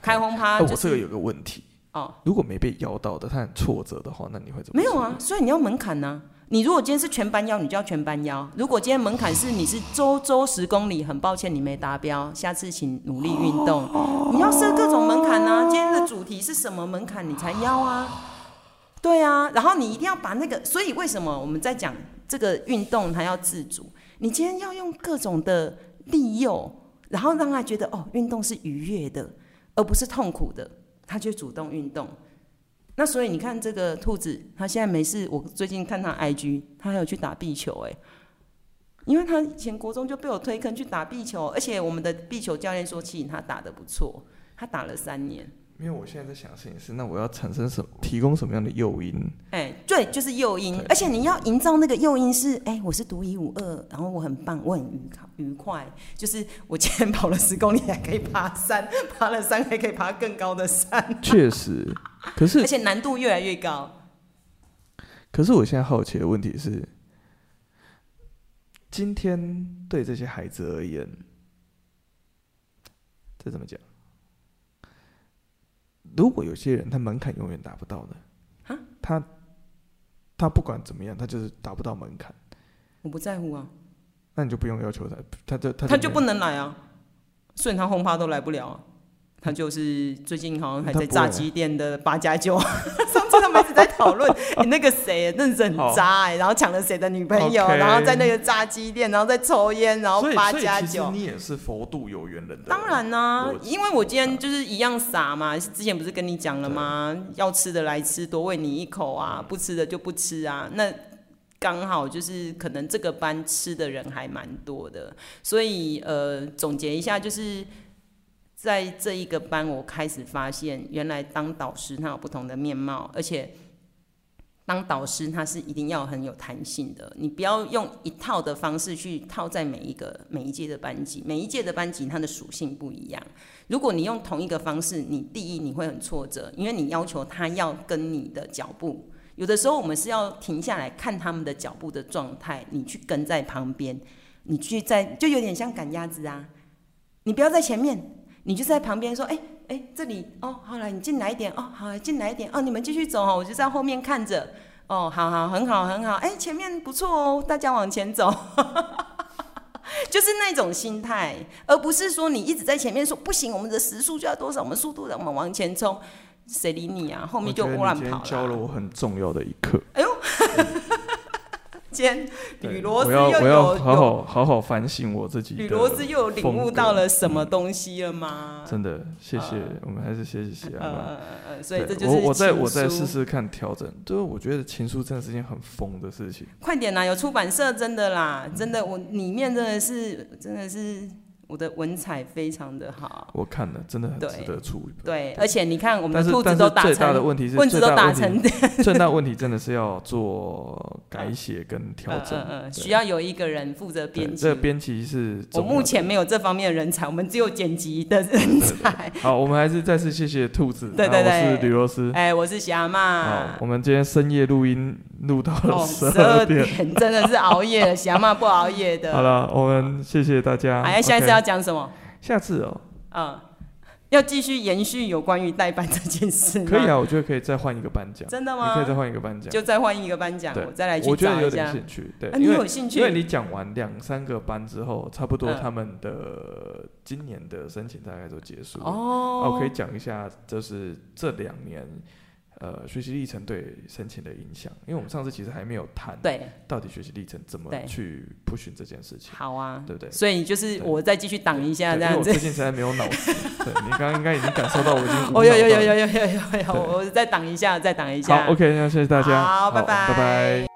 开轰趴。
我这个有个问题。哦，如果没被邀到的，他很挫折的话，那你会怎么？
没有啊，所以你要门槛呢、啊。你如果今天是全班邀，你就要全班邀。如果今天门槛是你是周周十公里，很抱歉你没达标，下次请努力运动。哦、你要设各种门槛呢、啊。今天的主题是什么门槛，你才邀啊？对啊，然后你一定要把那个，所以为什么我们在讲这个运动，它要自主？你今天要用各种的利诱，然后让他觉得哦，运动是愉悦的，而不是痛苦的。他却主动运动，那所以你看这个兔子，他现在没事。我最近看他 IG，他还有去打壁球，哎，因为他以前国中就被我推坑去打壁球，而且我们的壁球教练说，其实他打得不错，他打了三年。
因为我现在在想的事情是，那我要产生什么，提供什么样的诱因？
哎、欸，对，就是诱因，而且你要营造那个诱因是，哎、欸，我是独一无二，然后我很棒，我很愉快，愉快，就是我今天跑了十公里还可以爬山，爬了山还可以爬更高的山。
确实，可是而
且难度越来越高。
可是我现在好奇的问题是，今天对这些孩子而言，这怎么讲？如果有些人他门槛永远达不到的，哈？他他不管怎么样，他就是达不到门槛。
我不在乎啊，
那你就不用要求他，他就他就，
他就不能来啊，所以他轰趴都来不了啊。他就是最近好像还在炸鸡店的八加九，他们们一直在讨论 你那个谁认识很渣哎、欸，然后抢了谁的女朋友，okay. 然后在那个炸鸡店，然后在抽烟，然后八加九。
你也是佛度有缘人的。
当然啦、啊，因为我今天就是一样傻嘛，之前不是跟你讲了吗？要吃的来吃，多喂你一口啊，不吃的就不吃啊。那刚好就是可能这个班吃的人还蛮多的，所以呃，总结一下就是。在这一个班，我开始发现，原来当导师他有不同的面貌，而且当导师他是一定要很有弹性的。你不要用一套的方式去套在每一个每一届的班级，每一届的班级它的属性不一样。如果你用同一个方式，你第一你会很挫折，因为你要求他要跟你的脚步，有的时候我们是要停下来看他们的脚步的状态，你去跟在旁边，你去在就有点像赶鸭子啊，你不要在前面。你就在旁边说，哎、欸、哎、欸，这里哦，好了，你进来一点哦，好，进来一点哦，你们继续走哦，我就在后面看着，哦，好好，很好，很好，哎、欸，前面不错哦，大家往前走，就是那种心态，而不是说你一直在前面说不行，我们的时速就要多少，我们速度的，我们往前冲，谁理你啊？后面就乱跑
教了我很重要的一课。
哎呦。间吕罗斯
又
有
我要好好好好反省我自己。
吕罗斯又有领悟到了什么东西了吗？
嗯、真的，谢谢、呃，我们还是谢谢谢谢啊。
呃，所以这就是
我我再我再试试看调整。就是我觉得情书真的是件很疯的事情。
快点啦，有出版社真的啦，真的我里面真的是真的是。我的文采非常的好，
我看了真的很值得出一本。
对，而且你看我们的兔子都打成，
最大的问题是，
问题都打成，
最大问题真的是要做改写跟调整，嗯嗯嗯，
需要有一个人负责编辑。
这个编辑是，
我目前没有这方面的人才，我们只有剪辑的人才。
好，我们还是再次谢谢兔子，
对对对，
我是吕罗斯，
哎，我是霞妈。
好，我们今天深夜录音录到了十
二
点，
点，真的是熬夜了，霞妈不熬夜的。
好了，我们谢谢大家。
哎，下一次要讲什么？
下次哦，
嗯，要继续延续有关于代班这件事。
可以啊，我觉得可以再换一个颁奖。
真的吗？
你可以再换一个颁奖，
就再换一个颁奖，我再来去找一下。
我觉得有点兴趣，对，
啊、你有兴趣？
因为你讲完两三个班之后，差不多他们的今年的申请大概都结束了。哦，我可以讲一下，就是这两年。呃，学习历程对申请的影响，因为我们上次其实还没有谈，对，到底学习历程怎么去 push 这件事情。好啊，对不对？所以就是我再继续挡一下这样子。我最近实在没有脑子，对你刚刚应该已经感受到我已经。哦，有有有有有有有有，我再挡一下，再挡一下。好，OK，那谢谢大家。好，拜拜，拜拜。